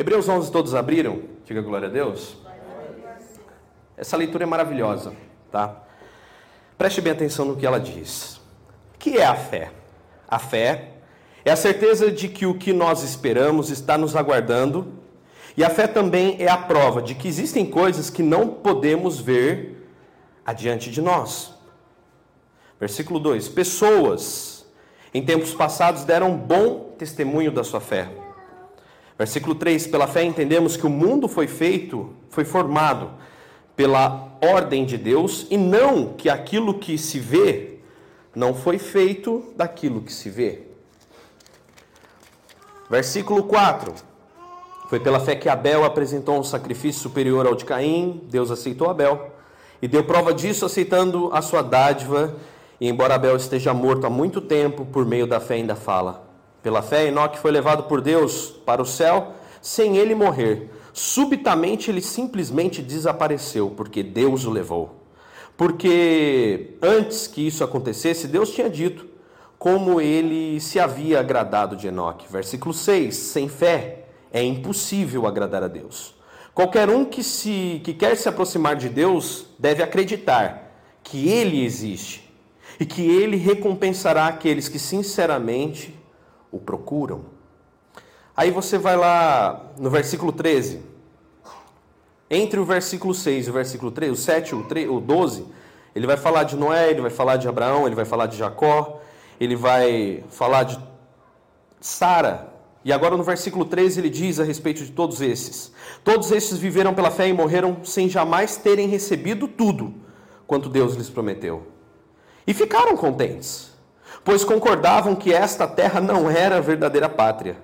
Hebreus 11 todos abriram? Diga glória a Deus. Essa leitura é maravilhosa, tá? Preste bem atenção no que ela diz. O que é a fé? A fé é a certeza de que o que nós esperamos está nos aguardando, e a fé também é a prova de que existem coisas que não podemos ver adiante de nós. Versículo 2: Pessoas em tempos passados deram bom testemunho da sua fé. Versículo 3: Pela fé entendemos que o mundo foi feito, foi formado pela ordem de Deus, e não que aquilo que se vê não foi feito daquilo que se vê. Versículo 4. Foi pela fé que Abel apresentou um sacrifício superior ao de Caim, Deus aceitou Abel e deu prova disso aceitando a sua dádiva. E embora Abel esteja morto há muito tempo, por meio da fé ainda fala. Pela fé, Enoque foi levado por Deus para o céu sem ele morrer. Subitamente ele simplesmente desapareceu, porque Deus o levou. Porque antes que isso acontecesse, Deus tinha dito: como ele se havia agradado de Enoque. Versículo 6: Sem fé é impossível agradar a Deus. Qualquer um que, se, que quer se aproximar de Deus deve acreditar que Ele existe e que Ele recompensará aqueles que sinceramente o procuram. Aí você vai lá no versículo 13. Entre o versículo 6 e o versículo 3, o 7 e o 12, ele vai falar de Noé, ele vai falar de Abraão, ele vai falar de Jacó, ele vai falar de Sara. E agora no versículo 13 ele diz a respeito de todos esses: Todos esses viveram pela fé e morreram sem jamais terem recebido tudo quanto Deus lhes prometeu. E ficaram contentes, pois concordavam que esta terra não era a verdadeira pátria,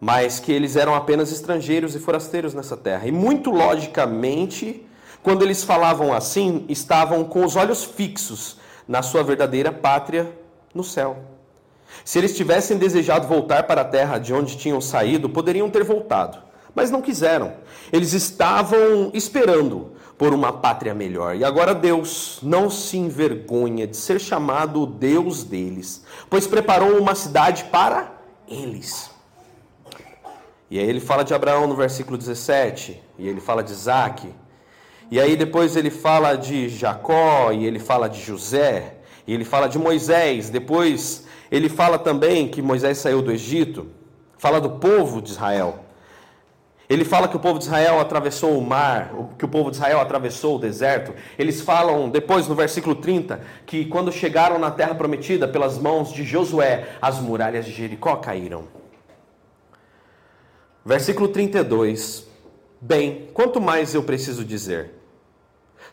mas que eles eram apenas estrangeiros e forasteiros nessa terra. E muito logicamente, quando eles falavam assim, estavam com os olhos fixos na sua verdadeira pátria no céu. Se eles tivessem desejado voltar para a terra de onde tinham saído, poderiam ter voltado, mas não quiseram. Eles estavam esperando por uma pátria melhor. E agora Deus não se envergonha de ser chamado o Deus deles, pois preparou uma cidade para eles. E aí ele fala de Abraão no versículo 17, e ele fala de Isaac, e aí depois ele fala de Jacó, e ele fala de José, e ele fala de Moisés, depois ele fala também que Moisés saiu do Egito, fala do povo de Israel. Ele fala que o povo de Israel atravessou o mar, que o povo de Israel atravessou o deserto. Eles falam depois no versículo 30 que quando chegaram na terra prometida pelas mãos de Josué, as muralhas de Jericó caíram. Versículo 32. Bem, quanto mais eu preciso dizer?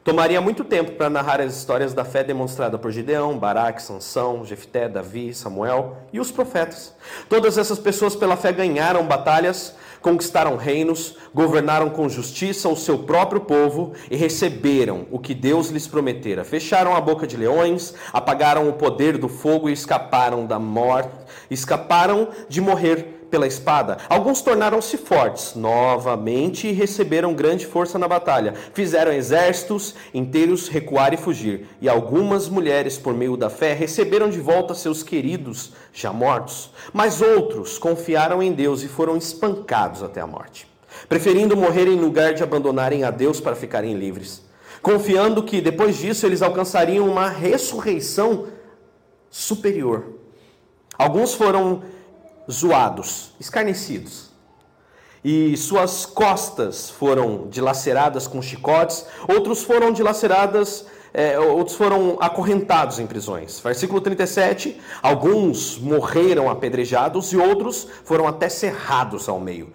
Tomaria muito tempo para narrar as histórias da fé demonstrada por Gideão, Baraque, Sansão, Jefté, Davi, Samuel e os profetas. Todas essas pessoas pela fé ganharam batalhas, conquistaram reinos, governaram com justiça o seu próprio povo e receberam o que Deus lhes prometera. Fecharam a boca de leões, apagaram o poder do fogo e escaparam da morte, escaparam de morrer pela espada. Alguns tornaram-se fortes novamente e receberam grande força na batalha. Fizeram exércitos inteiros recuar e fugir. E algumas mulheres, por meio da fé, receberam de volta seus queridos já mortos. Mas outros confiaram em Deus e foram espancados até a morte, preferindo morrer em lugar de abandonarem a Deus para ficarem livres, confiando que depois disso eles alcançariam uma ressurreição superior. Alguns foram zoados, escarnecidos. E suas costas foram dilaceradas com chicotes, outros foram dilaceradas, é, outros foram acorrentados em prisões. Versículo 37: alguns morreram apedrejados e outros foram até cerrados ao meio.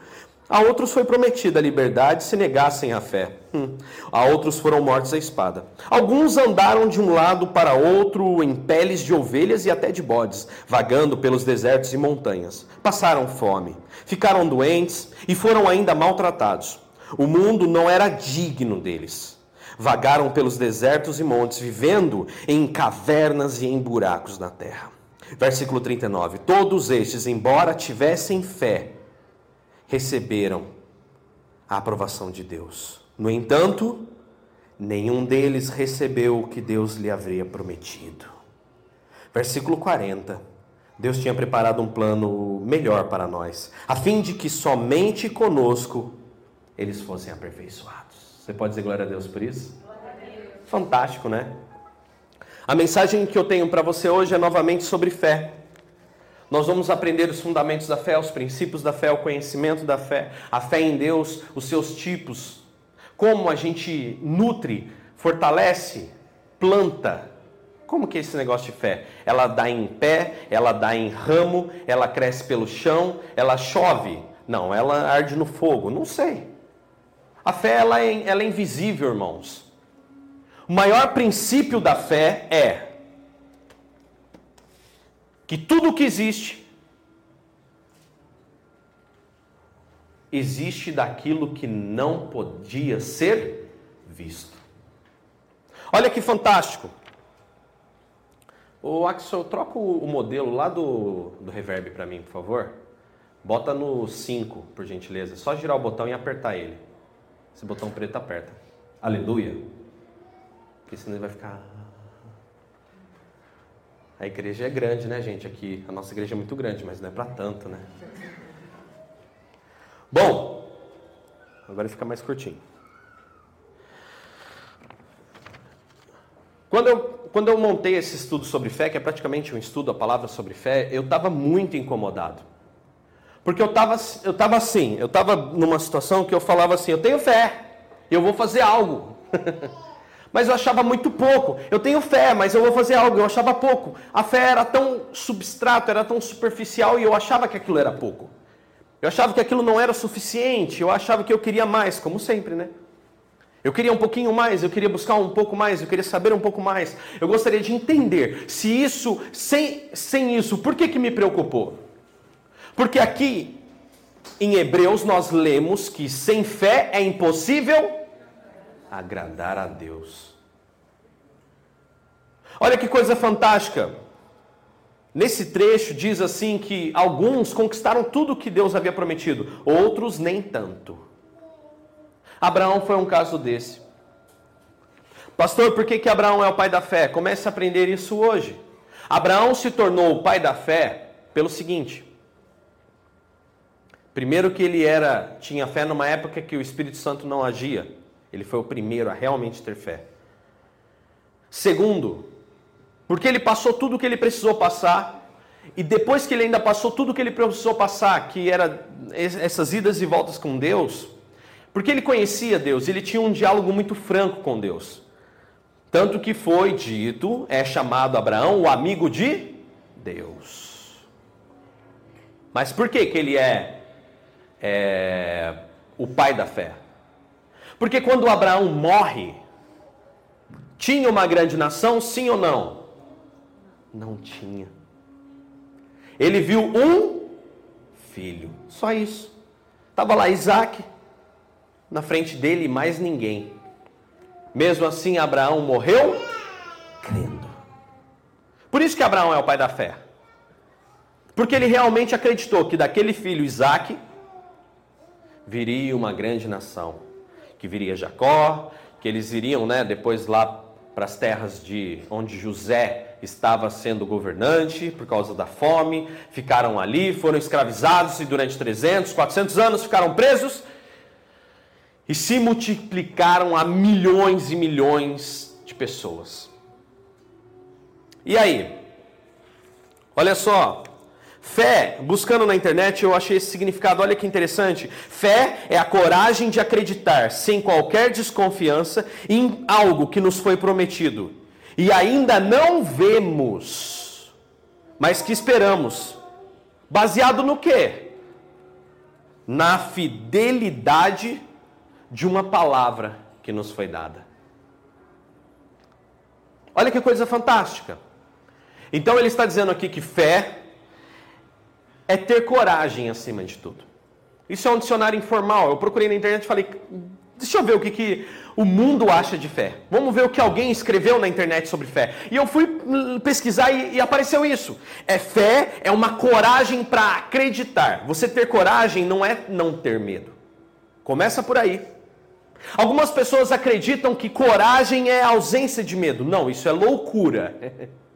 A outros foi prometida a liberdade se negassem a fé. Hum. A outros foram mortos à espada. Alguns andaram de um lado para outro em peles de ovelhas e até de bodes, vagando pelos desertos e montanhas. Passaram fome, ficaram doentes e foram ainda maltratados. O mundo não era digno deles. Vagaram pelos desertos e montes, vivendo em cavernas e em buracos na terra. Versículo 39. Todos estes, embora tivessem fé, receberam a aprovação de Deus. No entanto, nenhum deles recebeu o que Deus lhe havia prometido. Versículo 40. Deus tinha preparado um plano melhor para nós, a fim de que somente conosco eles fossem aperfeiçoados. Você pode dizer glória a Deus por isso? Deus. Fantástico, né? A mensagem que eu tenho para você hoje é novamente sobre fé. Nós vamos aprender os fundamentos da fé, os princípios da fé, o conhecimento da fé, a fé em Deus, os seus tipos, como a gente nutre, fortalece, planta. Como que é esse negócio de fé? Ela dá em pé, ela dá em ramo, ela cresce pelo chão, ela chove? Não, ela arde no fogo. Não sei. A fé ela é, ela é invisível, irmãos. O maior princípio da fé é que tudo que existe existe daquilo que não podia ser visto. Olha que fantástico. O Axel, troca o modelo lá do, do reverb para mim, por favor. Bota no 5, por gentileza. Só girar o botão e apertar ele. Esse botão preto aperta. Aleluia. Porque senão ele vai ficar. A igreja é grande, né, gente? Aqui, a nossa igreja é muito grande, mas não é para tanto, né? Bom, agora fica mais curtinho. Quando eu, quando eu montei esse estudo sobre fé, que é praticamente um estudo, a palavra sobre fé, eu estava muito incomodado. Porque eu estava eu tava assim, eu estava numa situação que eu falava assim, eu tenho fé, eu vou fazer algo. mas eu achava muito pouco. Eu tenho fé, mas eu vou fazer algo, eu achava pouco. A fé era tão substrato, era tão superficial e eu achava que aquilo era pouco. Eu achava que aquilo não era suficiente, eu achava que eu queria mais, como sempre, né? Eu queria um pouquinho mais, eu queria buscar um pouco mais, eu queria saber um pouco mais. Eu gostaria de entender se isso, sem, sem isso, por que, que me preocupou? Porque aqui em Hebreus nós lemos que sem fé é impossível agradar a Deus. Olha que coisa fantástica. Nesse trecho diz assim que alguns conquistaram tudo o que Deus havia prometido, outros nem tanto. Abraão foi um caso desse. Pastor, por que, que Abraão é o pai da fé? Comece a aprender isso hoje. Abraão se tornou o pai da fé pelo seguinte: primeiro que ele era tinha fé numa época que o Espírito Santo não agia. Ele foi o primeiro a realmente ter fé. Segundo, porque ele passou tudo o que ele precisou passar e depois que ele ainda passou tudo o que ele precisou passar, que era essas idas e voltas com Deus, porque ele conhecia Deus, ele tinha um diálogo muito franco com Deus. Tanto que foi dito, é chamado Abraão o amigo de Deus. Mas por que, que ele é, é o pai da fé? Porque quando Abraão morre, tinha uma grande nação, sim ou não? Não tinha. Ele viu um filho, só isso. Estava lá Isaac, na frente dele mais ninguém. Mesmo assim, Abraão morreu crendo. Por isso que Abraão é o pai da fé. Porque ele realmente acreditou que daquele filho Isaac viria uma grande nação, que viria Jacó, que eles iriam, né, depois lá para as terras de onde José estava sendo governante por causa da fome, ficaram ali, foram escravizados e durante 300, 400 anos ficaram presos e se multiplicaram a milhões e milhões de pessoas. E aí? Olha só, fé, buscando na internet eu achei esse significado, olha que interessante. Fé é a coragem de acreditar sem qualquer desconfiança em algo que nos foi prometido e ainda não vemos, mas que esperamos. Baseado no quê? Na fidelidade de uma palavra que nos foi dada. Olha que coisa fantástica. Então ele está dizendo aqui que fé é ter coragem acima de tudo. Isso é um dicionário informal. Eu procurei na internet e falei, deixa eu ver o que, que o mundo acha de fé. Vamos ver o que alguém escreveu na internet sobre fé. E eu fui pesquisar e, e apareceu isso. É fé, é uma coragem para acreditar. Você ter coragem não é não ter medo. Começa por aí. Algumas pessoas acreditam que coragem é ausência de medo. Não, isso é loucura.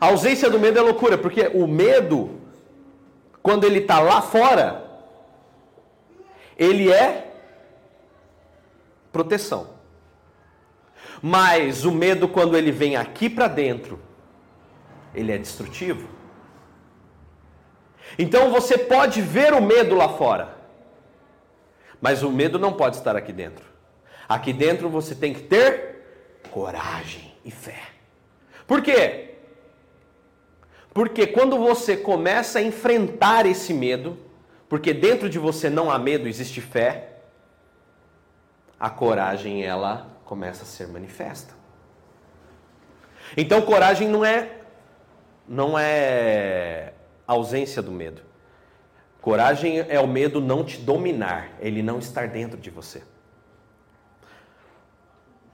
A ausência do medo é loucura, porque o medo, quando ele está lá fora, ele é proteção. Mas o medo, quando ele vem aqui para dentro, ele é destrutivo. Então você pode ver o medo lá fora, mas o medo não pode estar aqui dentro. Aqui dentro você tem que ter coragem e fé. Por quê? Porque quando você começa a enfrentar esse medo, porque dentro de você não há medo, existe fé, a coragem ela começa a ser manifesta. Então coragem não é não é ausência do medo. Coragem é o medo não te dominar, ele não estar dentro de você.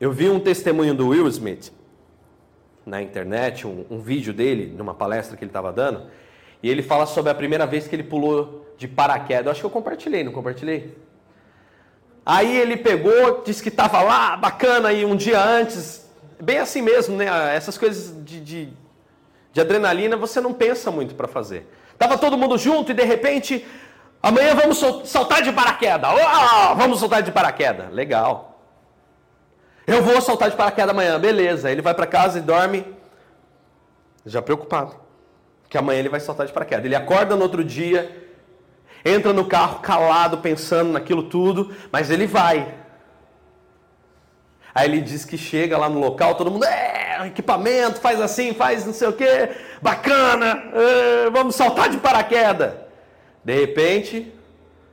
Eu vi um testemunho do Will Smith na internet, um, um vídeo dele, numa palestra que ele estava dando, e ele fala sobre a primeira vez que ele pulou de paraquedas. Eu acho que eu compartilhei, não compartilhei? Aí ele pegou, disse que estava lá, bacana, e um dia antes, bem assim mesmo, né? Essas coisas de, de, de adrenalina você não pensa muito para fazer. Tava todo mundo junto e de repente, amanhã vamos saltar de paraquedas. Oh, vamos saltar de paraquedas. Legal. Eu vou saltar de paraquedas amanhã, beleza. Ele vai para casa e dorme, já preocupado, que amanhã ele vai saltar de paraquedas. Ele acorda no outro dia, entra no carro calado, pensando naquilo tudo, mas ele vai. Aí ele diz que chega lá no local, todo mundo, é, equipamento, faz assim, faz não sei o que, bacana, é, vamos saltar de paraquedas. De repente,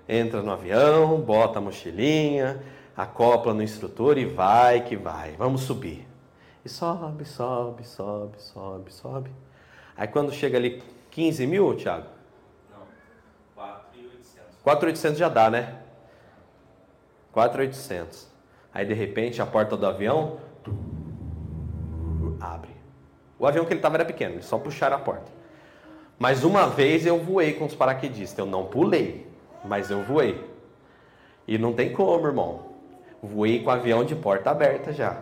entra no avião, bota a mochilinha, acopla no instrutor e vai que vai, vamos subir. E sobe, sobe, sobe, sobe, sobe. Aí quando chega ali 15 mil, Thiago, 4.800 já dá, né? 4.800. Aí de repente a porta do avião abre. O avião que ele estava era pequeno, eles só puxaram a porta. Mas uma vez eu voei com os paraquedistas, eu não pulei, mas eu voei. E não tem como, irmão. Voei com o avião de porta aberta já.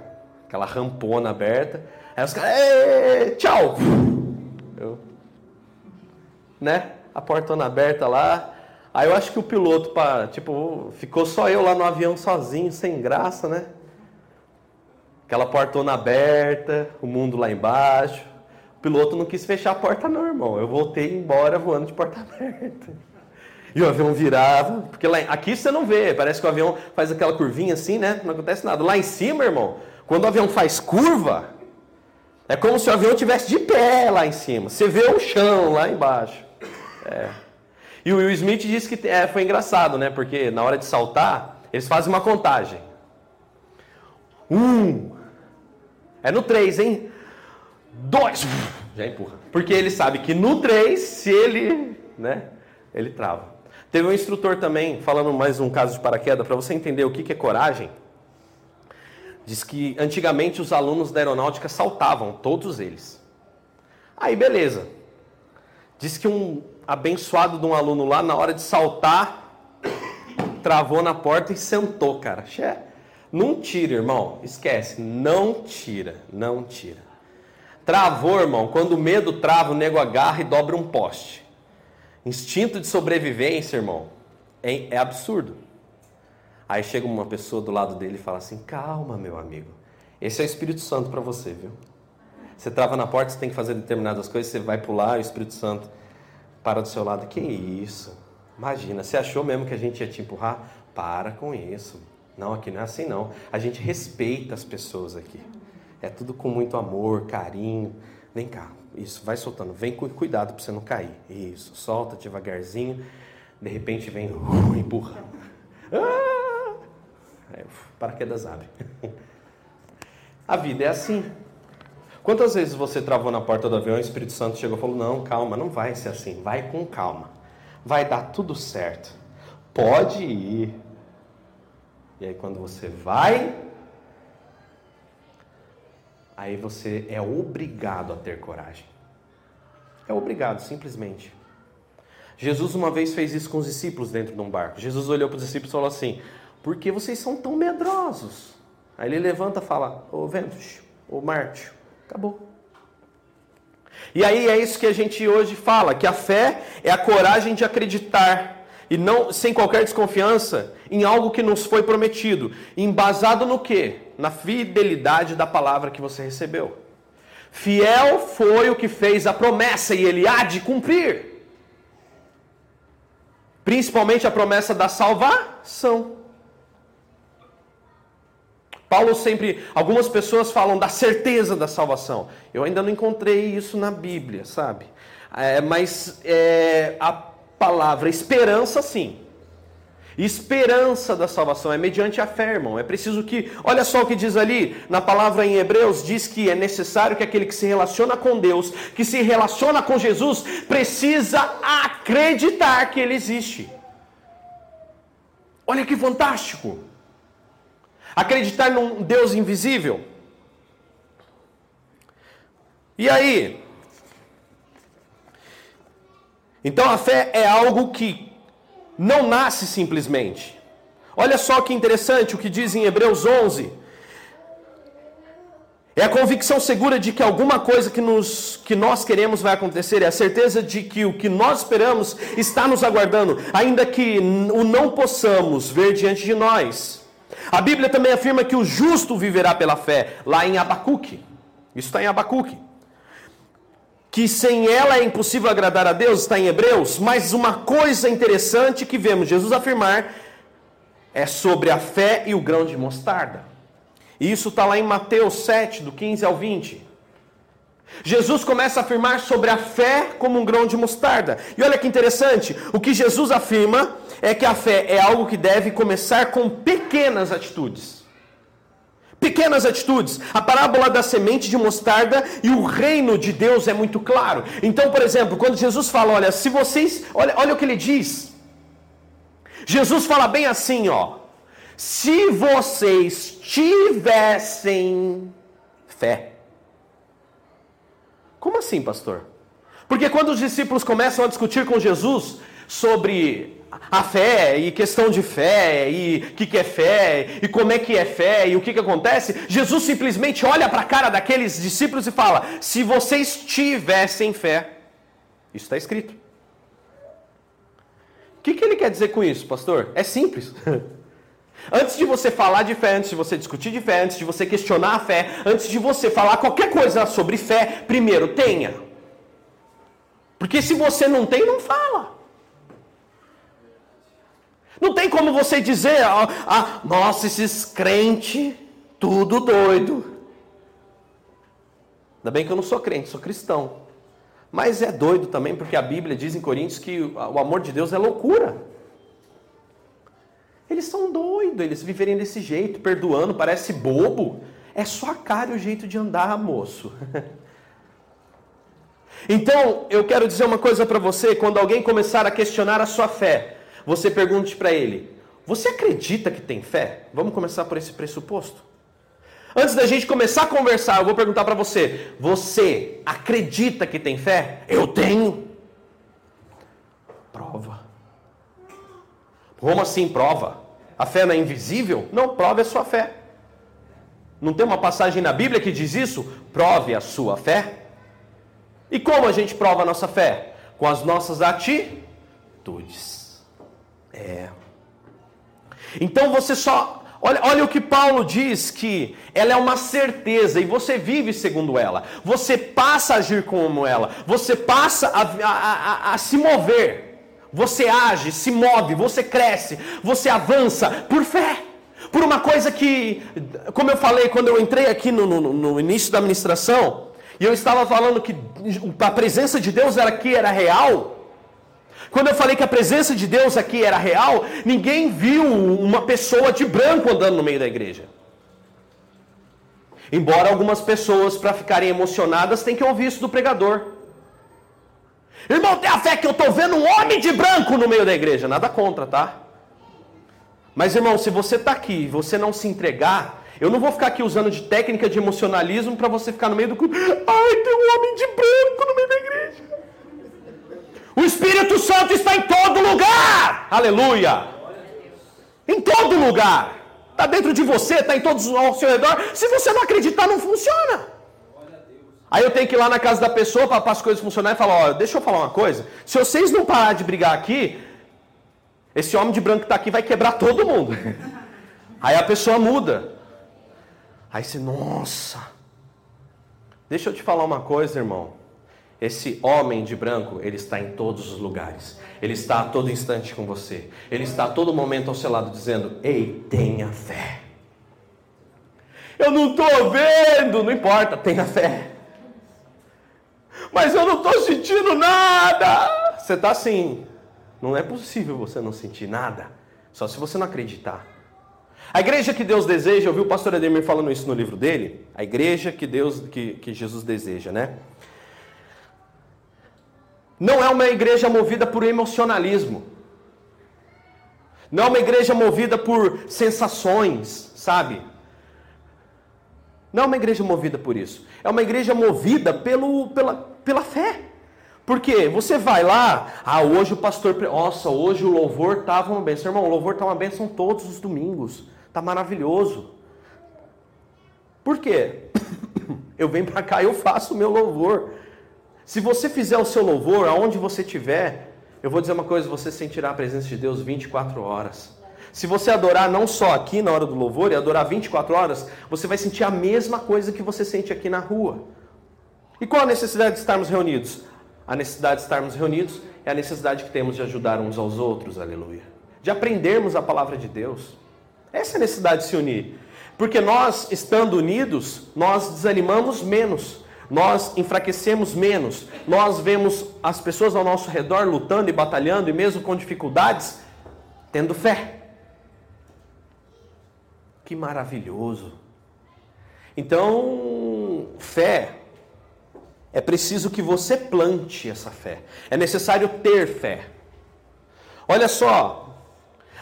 Aquela rampona aberta. Aí os caras, tchau! Eu, né? A portona aberta lá. Aí eu acho que o piloto, pá, tipo, ficou só eu lá no avião sozinho, sem graça, né? Aquela portona aberta, o mundo lá embaixo. O piloto não quis fechar a porta, não, irmão. Eu voltei embora voando de porta aberta. E o avião virava, porque lá, aqui você não vê, parece que o avião faz aquela curvinha assim, né? Não acontece nada. Lá em cima, irmão, quando o avião faz curva, é como se o avião tivesse de pé lá em cima. Você vê o chão lá embaixo. É. E o Will Smith disse que é, foi engraçado, né? Porque na hora de saltar, eles fazem uma contagem. Um. É no três, hein? Dois. Já empurra. Porque ele sabe que no três, se ele. né? Ele trava. Teve um instrutor também, falando mais um caso de paraquedas, para você entender o que, é coragem. Diz que antigamente os alunos da aeronáutica saltavam, todos eles. Aí beleza. Diz que um abençoado de um aluno lá, na hora de saltar, travou na porta e sentou, cara. Não tira, irmão. Esquece. Não tira. Não tira. Travou, irmão. Quando o medo trava, o nego agarra e dobra um poste. Instinto de sobrevivência, irmão, é, é absurdo. Aí chega uma pessoa do lado dele e fala assim: calma, meu amigo. Esse é o Espírito Santo para você, viu? Você trava na porta, você tem que fazer determinadas coisas, você vai pular, o Espírito Santo para do seu lado. Que isso? Imagina, você achou mesmo que a gente ia te empurrar? Para com isso. Não, aqui não é assim não. A gente respeita as pessoas aqui. É tudo com muito amor, carinho. Vem cá, isso, vai soltando. Vem com cuidado para você não cair. Isso, solta devagarzinho. De repente vem, uh, empurra. Ah! Aí, paraquedas abre. A vida é assim. Quantas vezes você travou na porta do avião e o Espírito Santo chegou e falou: Não, calma, não vai ser assim, vai com calma, vai dar tudo certo, pode ir. E aí, quando você vai, aí você é obrigado a ter coragem. É obrigado, simplesmente. Jesus uma vez fez isso com os discípulos dentro de um barco. Jesus olhou para os discípulos e falou assim: Por que vocês são tão medrosos? Aí ele levanta e fala: Ô vento, ô Marte, Acabou. E aí é isso que a gente hoje fala, que a fé é a coragem de acreditar e não sem qualquer desconfiança em algo que nos foi prometido, embasado no quê? Na fidelidade da palavra que você recebeu. Fiel foi o que fez a promessa e ele há de cumprir. Principalmente a promessa da salvação. Paulo sempre, algumas pessoas falam da certeza da salvação. Eu ainda não encontrei isso na Bíblia, sabe? É, mas é, a palavra esperança, sim. Esperança da salvação é mediante a fé, irmão. É preciso que, olha só o que diz ali na palavra em Hebreus: diz que é necessário que aquele que se relaciona com Deus, que se relaciona com Jesus, precisa acreditar que Ele existe. Olha que fantástico! Acreditar num Deus invisível. E aí? Então a fé é algo que não nasce simplesmente. Olha só que interessante o que diz em Hebreus 11. É a convicção segura de que alguma coisa que, nos, que nós queremos vai acontecer, é a certeza de que o que nós esperamos está nos aguardando, ainda que o não possamos ver diante de nós. A Bíblia também afirma que o justo viverá pela fé, lá em Abacuque. Isso está em Abacuque. Que sem ela é impossível agradar a Deus, está em Hebreus. Mas uma coisa interessante que vemos Jesus afirmar é sobre a fé e o grão de mostarda. E isso está lá em Mateus 7, do 15 ao 20. Jesus começa a afirmar sobre a fé como um grão de mostarda. E olha que interessante, o que Jesus afirma é que a fé é algo que deve começar com pequenas atitudes. Pequenas atitudes. A parábola da semente de mostarda e o reino de Deus é muito claro. Então, por exemplo, quando Jesus fala, olha, se vocês, olha, olha o que ele diz. Jesus fala bem assim, ó. Se vocês tivessem fé. Como assim, pastor? Porque quando os discípulos começam a discutir com Jesus sobre a fé e questão de fé e o que, que é fé e como é que é fé e o que, que acontece, Jesus simplesmente olha para a cara daqueles discípulos e fala: se vocês tivessem fé, isso está escrito. O que, que ele quer dizer com isso, pastor? É simples. Antes de você falar de fé, antes de você discutir de fé, antes de você questionar a fé, antes de você falar qualquer coisa sobre fé, primeiro tenha. Porque se você não tem, não fala. Não tem como você dizer, ah, nossa, esses crentes, tudo doido. Ainda bem que eu não sou crente, sou cristão. Mas é doido também, porque a Bíblia diz em Coríntios que o amor de Deus é loucura. Eles são doidos, eles viverem desse jeito, perdoando, parece bobo. É só a cara e o jeito de andar, moço. então, eu quero dizer uma coisa para você: quando alguém começar a questionar a sua fé, você pergunte para ele: Você acredita que tem fé? Vamos começar por esse pressuposto. Antes da gente começar a conversar, eu vou perguntar para você: Você acredita que tem fé? Eu tenho. Prova. Como assim prova? A fé não é invisível? Não, prove a sua fé. Não tem uma passagem na Bíblia que diz isso? Prove a sua fé. E como a gente prova a nossa fé? Com as nossas atitudes. É. Então você só. Olha, olha o que Paulo diz: que ela é uma certeza e você vive segundo ela. Você passa a agir como ela. Você passa a, a, a, a se mover você age, se move, você cresce, você avança por fé. Por uma coisa que, como eu falei quando eu entrei aqui no, no, no início da administração, e eu estava falando que a presença de Deus era aqui era real. Quando eu falei que a presença de Deus aqui era real, ninguém viu uma pessoa de branco andando no meio da igreja. Embora algumas pessoas, para ficarem emocionadas, tenham que ouvir isso do pregador. Irmão, tem a fé que eu estou vendo um homem de branco no meio da igreja. Nada contra, tá? Mas, irmão, se você está aqui e você não se entregar, eu não vou ficar aqui usando de técnica de emocionalismo para você ficar no meio do. Ai, tem um homem de branco no meio da igreja. O Espírito Santo está em todo lugar. Aleluia. Em todo lugar. Está dentro de você, está em todos ao seu redor. Se você não acreditar, não funciona. Aí eu tenho que ir lá na casa da pessoa para as coisas funcionarem e falar: ó, deixa eu falar uma coisa. Se vocês não parar de brigar aqui, esse homem de branco que está aqui vai quebrar todo mundo. Aí a pessoa muda. Aí você, nossa. Deixa eu te falar uma coisa, irmão. Esse homem de branco, ele está em todos os lugares. Ele está a todo instante com você. Ele está a todo momento ao seu lado dizendo: Ei, tenha fé. Eu não estou vendo, não importa, tenha fé. Mas eu não estou sentindo nada. Você está assim. Não é possível você não sentir nada. Só se você não acreditar. A igreja que Deus deseja, eu vi o pastor Ademir falando isso no livro dele. A igreja que Deus, que, que Jesus deseja, né? Não é uma igreja movida por emocionalismo. Não é uma igreja movida por sensações, sabe? Não é uma igreja movida por isso. É uma igreja movida pelo, pela, pela fé. Porque você vai lá, ah, hoje o pastor, nossa, hoje o louvor estava uma bênção. Irmão, o louvor está uma bênção todos os domingos. Está maravilhoso. Por quê? Eu venho para cá e eu faço o meu louvor. Se você fizer o seu louvor aonde você estiver, eu vou dizer uma coisa, você sentirá a presença de Deus 24 horas. Se você adorar não só aqui na hora do louvor e adorar 24 horas, você vai sentir a mesma coisa que você sente aqui na rua. E qual a necessidade de estarmos reunidos? A necessidade de estarmos reunidos é a necessidade que temos de ajudar uns aos outros, aleluia. De aprendermos a palavra de Deus. Essa é a necessidade de se unir. Porque nós, estando unidos, nós desanimamos menos nós enfraquecemos menos, nós vemos as pessoas ao nosso redor lutando e batalhando, e mesmo com dificuldades, tendo fé. Que maravilhoso! Então, fé, é preciso que você plante essa fé, é necessário ter fé. Olha só,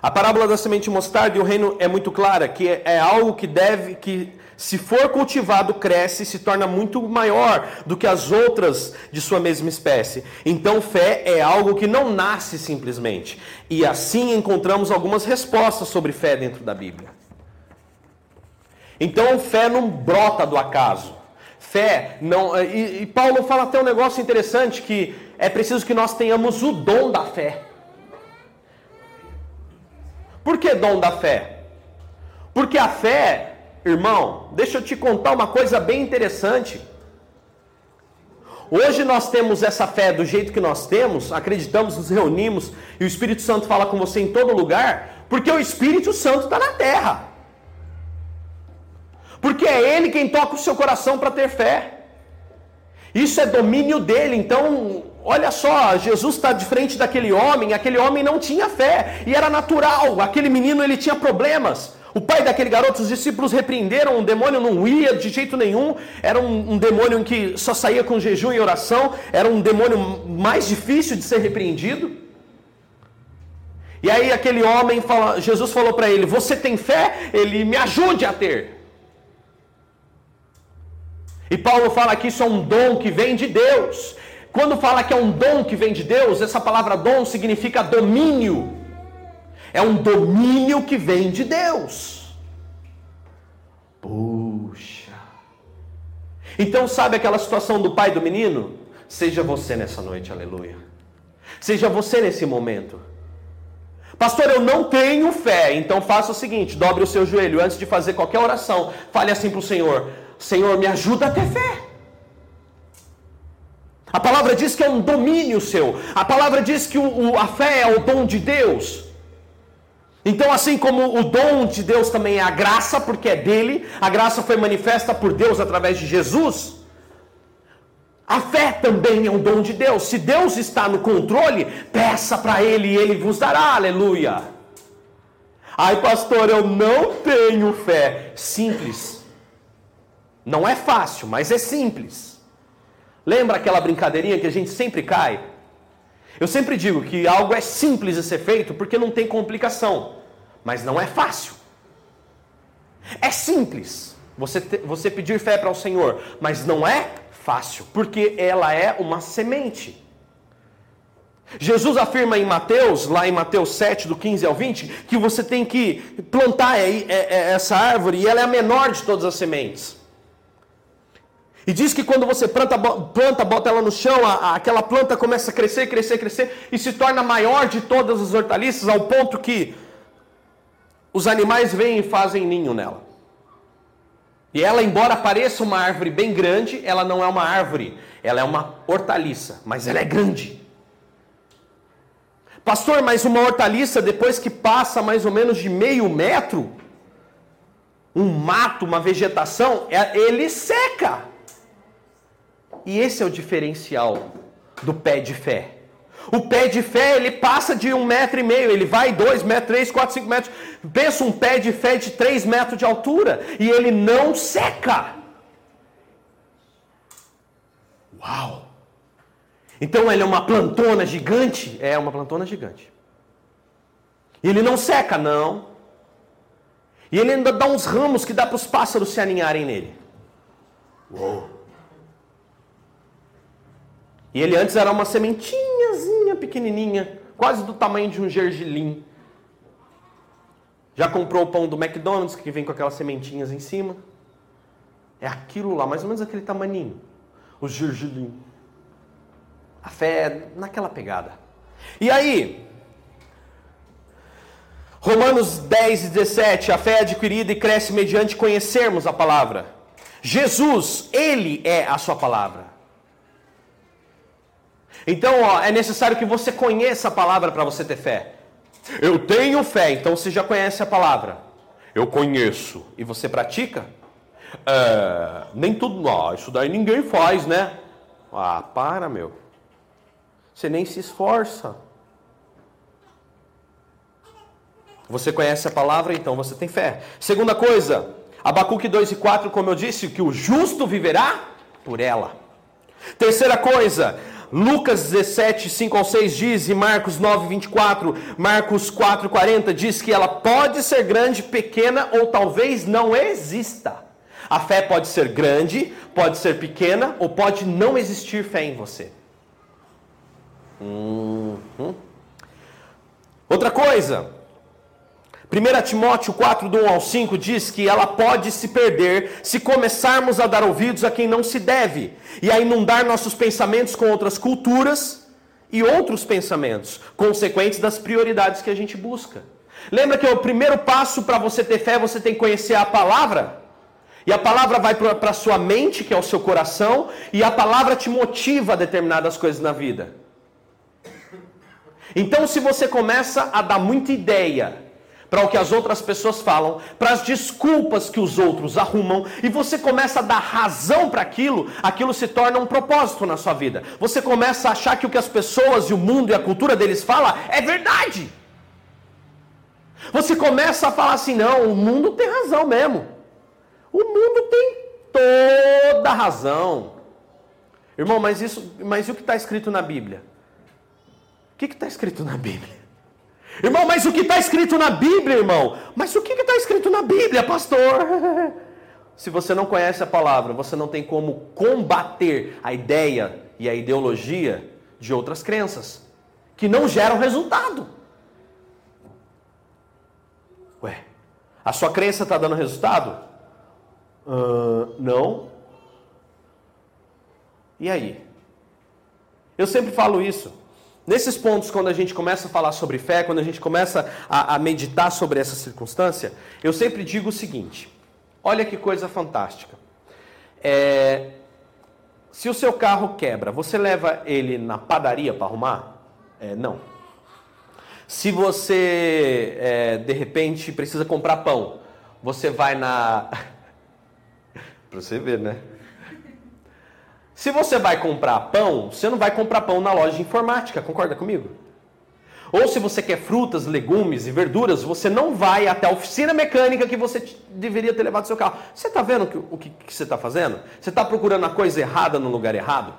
a parábola da semente mostarda e o reino é muito clara, que é, algo que deve, que se for cultivado, cresce e se torna muito maior do que as outras de sua mesma espécie. Então, fé é algo que não nasce simplesmente. E assim encontramos algumas respostas sobre fé dentro da Bíblia. Então, fé não brota do acaso. Fé não. E, e Paulo fala até um negócio interessante que é preciso que nós tenhamos o dom da fé. Por que dom da fé? Porque a fé Irmão, deixa eu te contar uma coisa bem interessante. Hoje nós temos essa fé do jeito que nós temos, acreditamos, nos reunimos e o Espírito Santo fala com você em todo lugar, porque o Espírito Santo está na terra. Porque é Ele quem toca o seu coração para ter fé. Isso é domínio dele. Então, olha só, Jesus está de frente daquele homem, aquele homem não tinha fé e era natural. Aquele menino ele tinha problemas. O pai daquele garoto, os discípulos repreenderam, o demônio não ia de jeito nenhum, era um, um demônio que só saía com jejum e oração, era um demônio mais difícil de ser repreendido. E aí aquele homem, fala, Jesus falou para ele: Você tem fé? Ele me ajude a ter. E Paulo fala que isso é um dom que vem de Deus. Quando fala que é um dom que vem de Deus, essa palavra dom significa domínio. É um domínio que vem de Deus. Puxa. Então, sabe aquela situação do pai do menino? Seja você nessa noite, aleluia. Seja você nesse momento. Pastor, eu não tenho fé. Então faça o seguinte: dobre o seu joelho antes de fazer qualquer oração. Fale assim para o Senhor: Senhor, me ajuda a ter fé. A palavra diz que é um domínio seu. A palavra diz que o, o, a fé é o dom de Deus. Então, assim como o dom de Deus também é a graça, porque é dele, a graça foi manifesta por Deus através de Jesus. A fé também é um dom de Deus. Se Deus está no controle, peça para Ele e Ele vos dará. Aleluia. Ai, pastor, eu não tenho fé. Simples. Não é fácil, mas é simples. Lembra aquela brincadeirinha que a gente sempre cai? Eu sempre digo que algo é simples de ser feito porque não tem complicação mas não é fácil. É simples você, te, você pedir fé para o Senhor, mas não é fácil, porque ela é uma semente. Jesus afirma em Mateus, lá em Mateus 7, do 15 ao 20, que você tem que plantar essa árvore e ela é a menor de todas as sementes. E diz que quando você planta, planta bota ela no chão, a, a, aquela planta começa a crescer, crescer, crescer e se torna maior de todas as hortaliças, ao ponto que os animais vêm e fazem ninho nela. E ela, embora pareça uma árvore bem grande, ela não é uma árvore, ela é uma hortaliça, mas ela é grande. Pastor, mas uma hortaliça, depois que passa mais ou menos de meio metro, um mato, uma vegetação, é, ele seca. E esse é o diferencial do pé de fé. O pé de fé, ele passa de um metro e meio, ele vai dois metros, três, quatro, cinco metros. Pensa um pé de fé de três metros de altura e ele não seca. Uau! Então ele é uma plantona gigante? É uma plantona gigante. E ele não seca, não. E ele ainda dá uns ramos que dá para os pássaros se aninharem nele. Uou! E ele antes era uma sementinhazinha pequenininha, quase do tamanho de um gergelim. Já comprou o pão do McDonald's que vem com aquelas sementinhas em cima? É aquilo lá, mais ou menos aquele tamaninho. O gergelim. A fé é naquela pegada. E aí, Romanos 10 e 17, a fé é adquirida e cresce mediante conhecermos a palavra. Jesus, Ele é a sua palavra. Então, ó, é necessário que você conheça a palavra para você ter fé. Eu tenho fé, então você já conhece a palavra. Eu conheço. E você pratica? É, nem tudo. Não, isso daí ninguém faz, né? Ah, para, meu. Você nem se esforça. Você conhece a palavra, então você tem fé. Segunda coisa, Abacuque 2 e 4, como eu disse, que o justo viverá por ela. Terceira coisa, Lucas 17, 5 ao 6 diz, e Marcos 9, 24, Marcos 4, 40 diz que ela pode ser grande, pequena ou talvez não exista. A fé pode ser grande, pode ser pequena ou pode não existir fé em você. Uhum. Outra coisa, 1 Timóteo 4, do 1 ao 5 diz que ela pode se perder se começarmos a dar ouvidos a quem não se deve e a inundar nossos pensamentos com outras culturas e outros pensamentos, consequentes das prioridades que a gente busca. Lembra que o primeiro passo para você ter fé, você tem que conhecer a palavra? E a palavra vai para a sua mente, que é o seu coração, e a palavra te motiva a determinadas coisas na vida. Então, se você começa a dar muita ideia, para o que as outras pessoas falam, para as desculpas que os outros arrumam, e você começa a dar razão para aquilo, aquilo se torna um propósito na sua vida. Você começa a achar que o que as pessoas e o mundo e a cultura deles fala é verdade. Você começa a falar assim: não, o mundo tem razão mesmo. O mundo tem toda razão. Irmão, mas isso, mas e o que está escrito na Bíblia? O que está escrito na Bíblia? Irmão, mas o que está escrito na Bíblia, irmão? Mas o que está escrito na Bíblia, pastor? Se você não conhece a palavra, você não tem como combater a ideia e a ideologia de outras crenças que não geram resultado. Ué, a sua crença está dando resultado? Uh, não. E aí? Eu sempre falo isso. Nesses pontos, quando a gente começa a falar sobre fé, quando a gente começa a, a meditar sobre essa circunstância, eu sempre digo o seguinte: olha que coisa fantástica. É, se o seu carro quebra, você leva ele na padaria para arrumar? É, não. Se você, é, de repente, precisa comprar pão, você vai na. para você ver, né? Se você vai comprar pão, você não vai comprar pão na loja de informática, concorda comigo? Ou se você quer frutas, legumes e verduras, você não vai até a oficina mecânica que você deveria ter levado seu carro. Você está vendo que, o que, que você está fazendo? Você está procurando a coisa errada no lugar errado?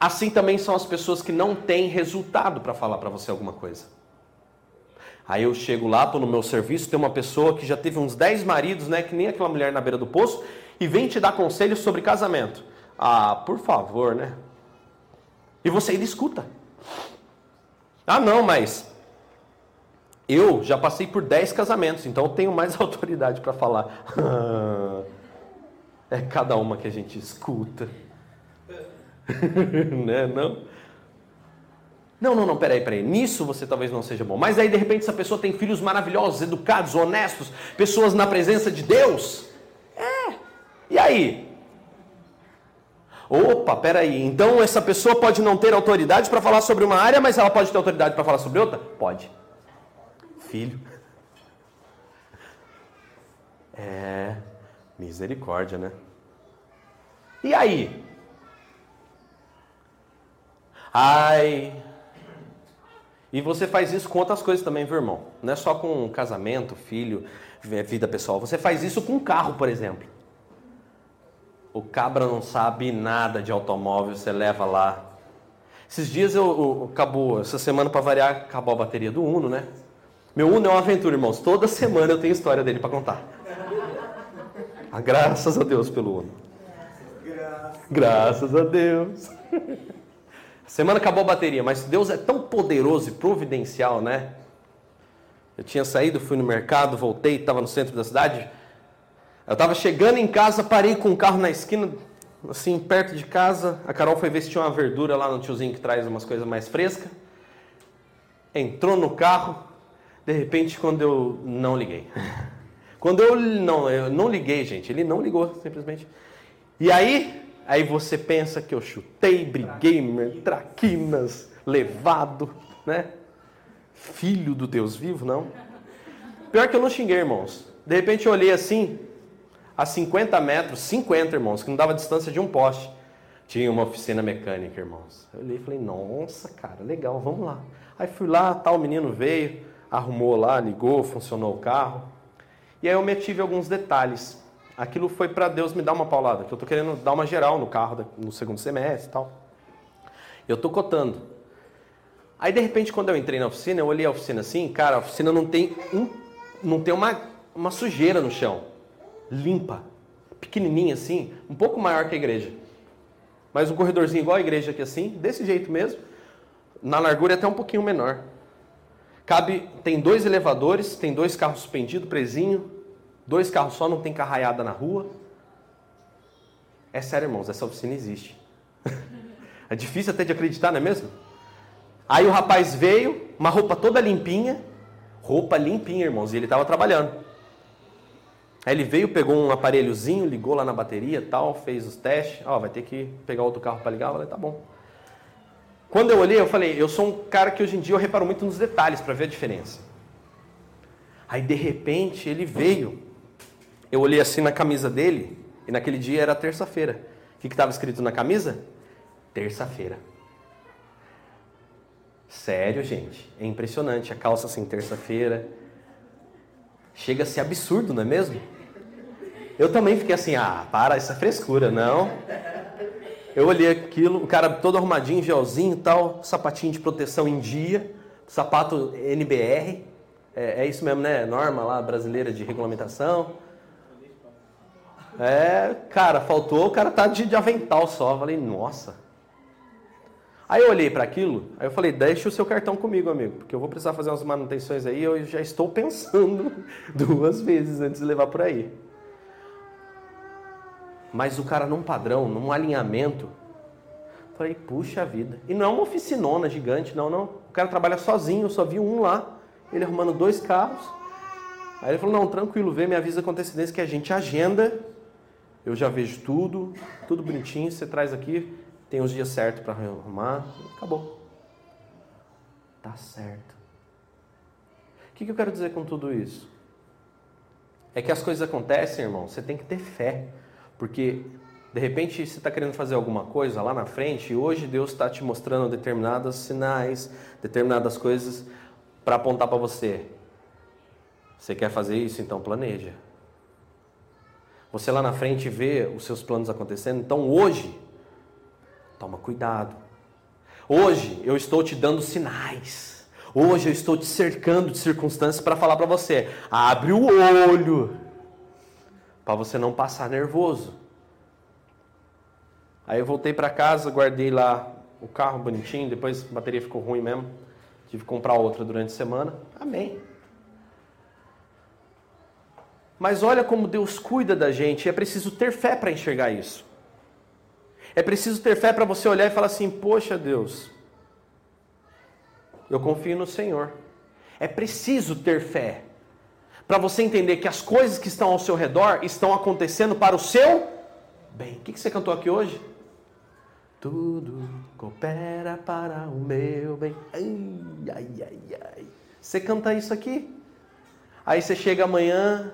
Assim também são as pessoas que não têm resultado para falar para você alguma coisa. Aí eu chego lá, estou no meu serviço, tem uma pessoa que já teve uns 10 maridos, né, que nem aquela mulher na beira do poço, e vem te dar conselhos sobre casamento. Ah, por favor, né? E você ainda escuta. Ah, não, mas eu já passei por 10 casamentos, então eu tenho mais autoridade para falar. É cada uma que a gente escuta. né? Não? Não, não, não, peraí, peraí. Nisso você talvez não seja bom. Mas aí, de repente, essa pessoa tem filhos maravilhosos, educados, honestos, pessoas na presença de Deus. É. E aí? Opa, peraí. Então essa pessoa pode não ter autoridade para falar sobre uma área, mas ela pode ter autoridade para falar sobre outra? Pode. Filho. É. Misericórdia, né? E aí? Ai. E você faz isso com outras coisas também, viu, irmão? Não é só com casamento, filho, vida pessoal. Você faz isso com carro, por exemplo. O cabra não sabe nada de automóvel, você leva lá. Esses dias eu, eu acabou, essa semana para variar, acabou a bateria do Uno, né? Meu Uno é uma aventura, irmãos. Toda semana eu tenho história dele para contar. Ah, graças a Deus pelo Uno. Graças a Deus. Semana acabou a bateria, mas Deus é tão poderoso e providencial, né? Eu tinha saído, fui no mercado, voltei, estava no centro da cidade. Eu estava chegando em casa, parei com o carro na esquina, assim, perto de casa. A Carol foi ver se tinha uma verdura lá no tiozinho que traz umas coisas mais frescas. Entrou no carro, de repente, quando eu não liguei. Quando eu não, eu não liguei, gente, ele não ligou, simplesmente. E aí, Aí você pensa que eu chutei, briguei, traquinas, levado, né? Filho do Deus vivo, não. Pior que eu não xinguei, irmãos. De repente eu olhei assim, a 50 metros, 50, irmãos, que não dava distância de um poste. Tinha uma oficina mecânica, irmãos. Eu olhei e falei, nossa, cara, legal, vamos lá. Aí fui lá, tal menino veio, arrumou lá, ligou, funcionou o carro. E aí eu me ative alguns detalhes aquilo foi para Deus me dar uma paulada, que eu estou querendo dar uma geral no carro no segundo semestre e tal. Eu estou cotando. Aí de repente quando eu entrei na oficina, eu olhei a oficina assim, cara, a oficina não tem um, não tem uma, uma sujeira no chão, limpa, pequenininha assim, um pouco maior que a igreja. Mas um corredorzinho igual a igreja aqui assim, desse jeito mesmo. Na largura é até um pouquinho menor. Cabe, tem dois elevadores, tem dois carros suspendidos, presinho, Dois carros só, não tem carraiada na rua. É sério, irmãos, essa oficina existe. é difícil até de acreditar, não é mesmo? Aí o rapaz veio, uma roupa toda limpinha, roupa limpinha, irmãos, e ele estava trabalhando. Aí ele veio, pegou um aparelhozinho, ligou lá na bateria, tal, fez os testes. Ó, oh, vai ter que pegar outro carro para ligar. Eu falei, tá bom. Quando eu olhei, eu falei, eu sou um cara que hoje em dia eu reparo muito nos detalhes para ver a diferença. Aí de repente ele veio eu olhei assim na camisa dele, e naquele dia era terça-feira. O que estava escrito na camisa? Terça-feira. Sério, gente. É impressionante. A calça assim, terça-feira. Chega a ser absurdo, não é mesmo? Eu também fiquei assim, ah, para essa frescura, não. Eu olhei aquilo, o cara todo arrumadinho, gelzinho e tal, sapatinho de proteção em dia, sapato NBR, é, é isso mesmo, né? Norma lá brasileira de regulamentação. É, cara, faltou, o cara tá de, de avental só. Falei, nossa. Aí eu olhei para aquilo, aí eu falei, deixa o seu cartão comigo, amigo, porque eu vou precisar fazer umas manutenções aí, eu já estou pensando duas vezes antes de levar por aí. Mas o cara num padrão, num alinhamento, falei, puxa vida. E não é uma oficinona gigante, não, não. O cara trabalha sozinho, eu só vi um lá, ele arrumando dois carros. Aí ele falou, não, tranquilo, vê, me avisa com antecedência que a gente agenda eu já vejo tudo, tudo bonitinho, você traz aqui, tem os dias certos para arrumar, acabou. Tá certo. O que, que eu quero dizer com tudo isso? É que as coisas acontecem, irmão, você tem que ter fé. Porque, de repente, você está querendo fazer alguma coisa lá na frente e hoje Deus está te mostrando determinados sinais, determinadas coisas para apontar para você. Você quer fazer isso? Então planeja. Você lá na frente vê os seus planos acontecendo. Então hoje, toma cuidado. Hoje eu estou te dando sinais. Hoje eu estou te cercando de circunstâncias para falar para você: abre o olho, para você não passar nervoso. Aí eu voltei para casa, guardei lá o carro bonitinho, depois a bateria ficou ruim mesmo. Tive que comprar outra durante a semana. Amém. Mas olha como Deus cuida da gente, é preciso ter fé para enxergar isso. É preciso ter fé para você olhar e falar assim: Poxa Deus, eu confio no Senhor. É preciso ter fé para você entender que as coisas que estão ao seu redor estão acontecendo para o seu bem. O que você cantou aqui hoje? Tudo coopera para o meu bem. Ai, ai, ai, ai. Você canta isso aqui? Aí você chega amanhã,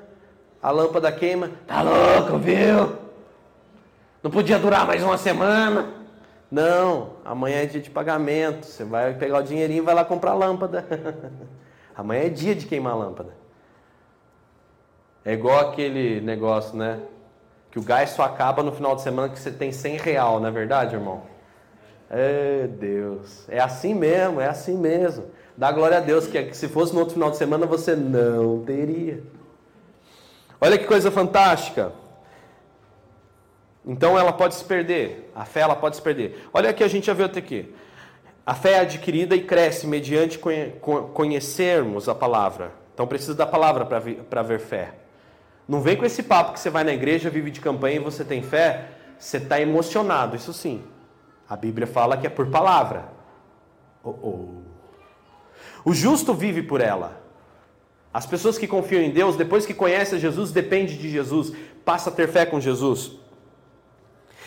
a lâmpada queima. Tá louco, viu? Não podia durar mais uma semana. Não, amanhã é dia de pagamento. Você vai pegar o dinheirinho e vai lá comprar lâmpada. amanhã é dia de queimar lâmpada. É igual aquele negócio, né? Que o gás só acaba no final de semana que você tem 100 real, não é verdade, irmão? É Deus. É assim mesmo, é assim mesmo. Dá glória a Deus que se fosse no outro final de semana você não teria. Olha que coisa fantástica. Então ela pode se perder, a fé ela pode se perder. Olha aqui a gente já viu até aqui. A fé é adquirida e cresce mediante conhecermos a palavra. Então precisa da palavra para ver fé. Não vem com esse papo que você vai na igreja, vive de campanha e você tem fé. Você está emocionado, isso sim. A Bíblia fala que é por palavra. Oh, oh. O justo vive por ela. As pessoas que confiam em Deus, depois que conhecem Jesus, depende de Jesus, passa a ter fé com Jesus.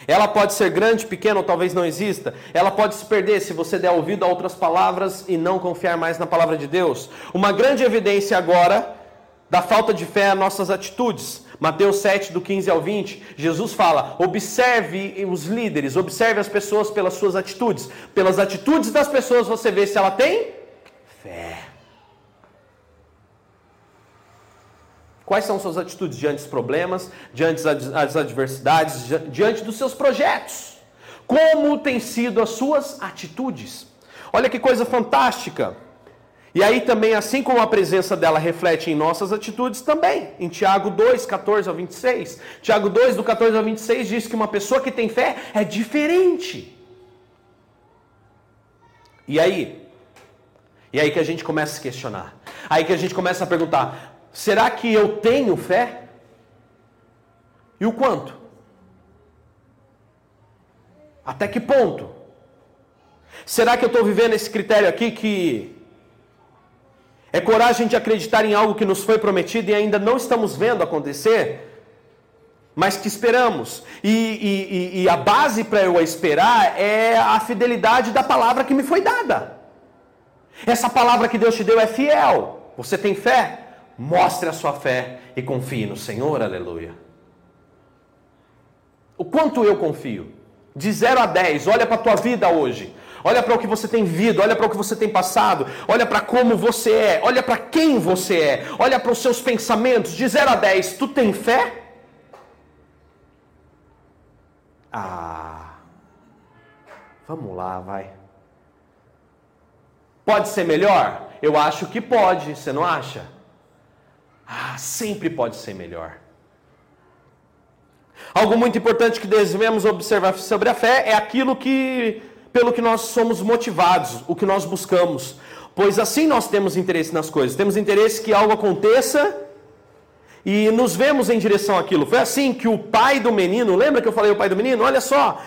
Ela pode ser grande, pequena ou talvez não exista. Ela pode se perder se você der ouvido a outras palavras e não confiar mais na palavra de Deus. Uma grande evidência agora da falta de fé é nossas atitudes. Mateus 7, do 15 ao 20, Jesus fala: observe os líderes, observe as pessoas pelas suas atitudes. Pelas atitudes das pessoas você vê se ela tem fé. Quais são suas atitudes diante dos problemas, diante das adversidades, diante dos seus projetos? Como têm sido as suas atitudes? Olha que coisa fantástica. E aí também, assim como a presença dela reflete em nossas atitudes, também. Em Tiago 2, 14 ao 26. Tiago 2, do 14 ao 26, diz que uma pessoa que tem fé é diferente. E aí? E aí que a gente começa a se questionar. Aí que a gente começa a perguntar: Será que eu tenho fé? E o quanto? Até que ponto? Será que eu estou vivendo esse critério aqui que é coragem de acreditar em algo que nos foi prometido e ainda não estamos vendo acontecer, mas que esperamos? E, e, e a base para eu esperar é a fidelidade da palavra que me foi dada. Essa palavra que Deus te deu é fiel. Você tem fé? Mostre a sua fé e confie no Senhor, aleluia. O quanto eu confio? De 0 a 10, olha para a tua vida hoje. Olha para o que você tem vivido, olha para o que você tem passado, olha para como você é, olha para quem você é, olha para os seus pensamentos. De 0 a 10, tu tem fé? Ah, vamos lá, vai. Pode ser melhor? Eu acho que pode, você não acha? Ah, sempre pode ser melhor. Algo muito importante que devemos observar sobre a fé é aquilo que pelo que nós somos motivados, o que nós buscamos. Pois assim nós temos interesse nas coisas. Temos interesse que algo aconteça e nos vemos em direção àquilo. Foi assim que o pai do menino, lembra que eu falei o pai do menino? Olha só.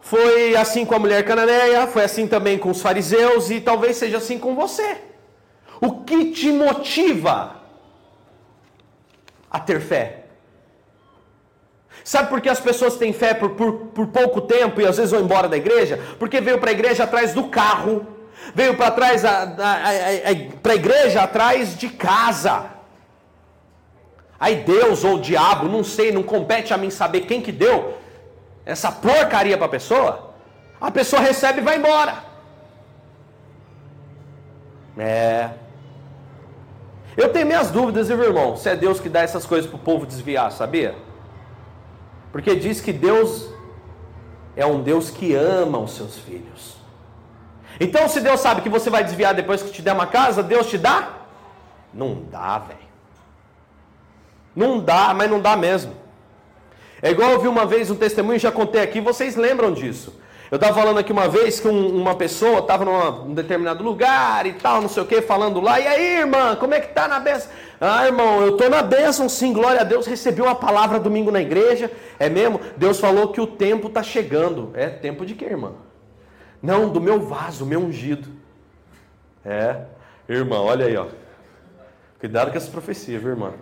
Foi assim com a mulher cananeia, foi assim também com os fariseus e talvez seja assim com você. O que te motiva a ter fé. Sabe por que as pessoas têm fé por, por, por pouco tempo e às vezes vão embora da igreja? Porque veio para a igreja atrás do carro, veio para trás para a igreja atrás de casa. Aí Deus ou o diabo, não sei, não compete a mim saber quem que deu essa porcaria para a pessoa. A pessoa recebe e vai embora. É, eu tenho minhas dúvidas, meu irmão, se é Deus que dá essas coisas para o povo desviar, sabia? Porque diz que Deus é um Deus que ama os seus filhos. Então, se Deus sabe que você vai desviar depois que te der uma casa, Deus te dá? Não dá, velho. Não dá, mas não dá mesmo. É igual eu vi uma vez um testemunho, já contei aqui, vocês lembram disso. Eu estava falando aqui uma vez que um, uma pessoa estava num determinado lugar e tal, não sei o que, falando lá. E aí, irmã, como é que tá na bênção? Ah, irmão, eu estou na bênção, sim, glória a Deus. Recebi uma palavra domingo na igreja. É mesmo? Deus falou que o tempo está chegando. É tempo de quê, irmã? Não, do meu vaso, meu ungido. É, irmã, olha aí, ó. Cuidado com essa profecia, viu, irmã?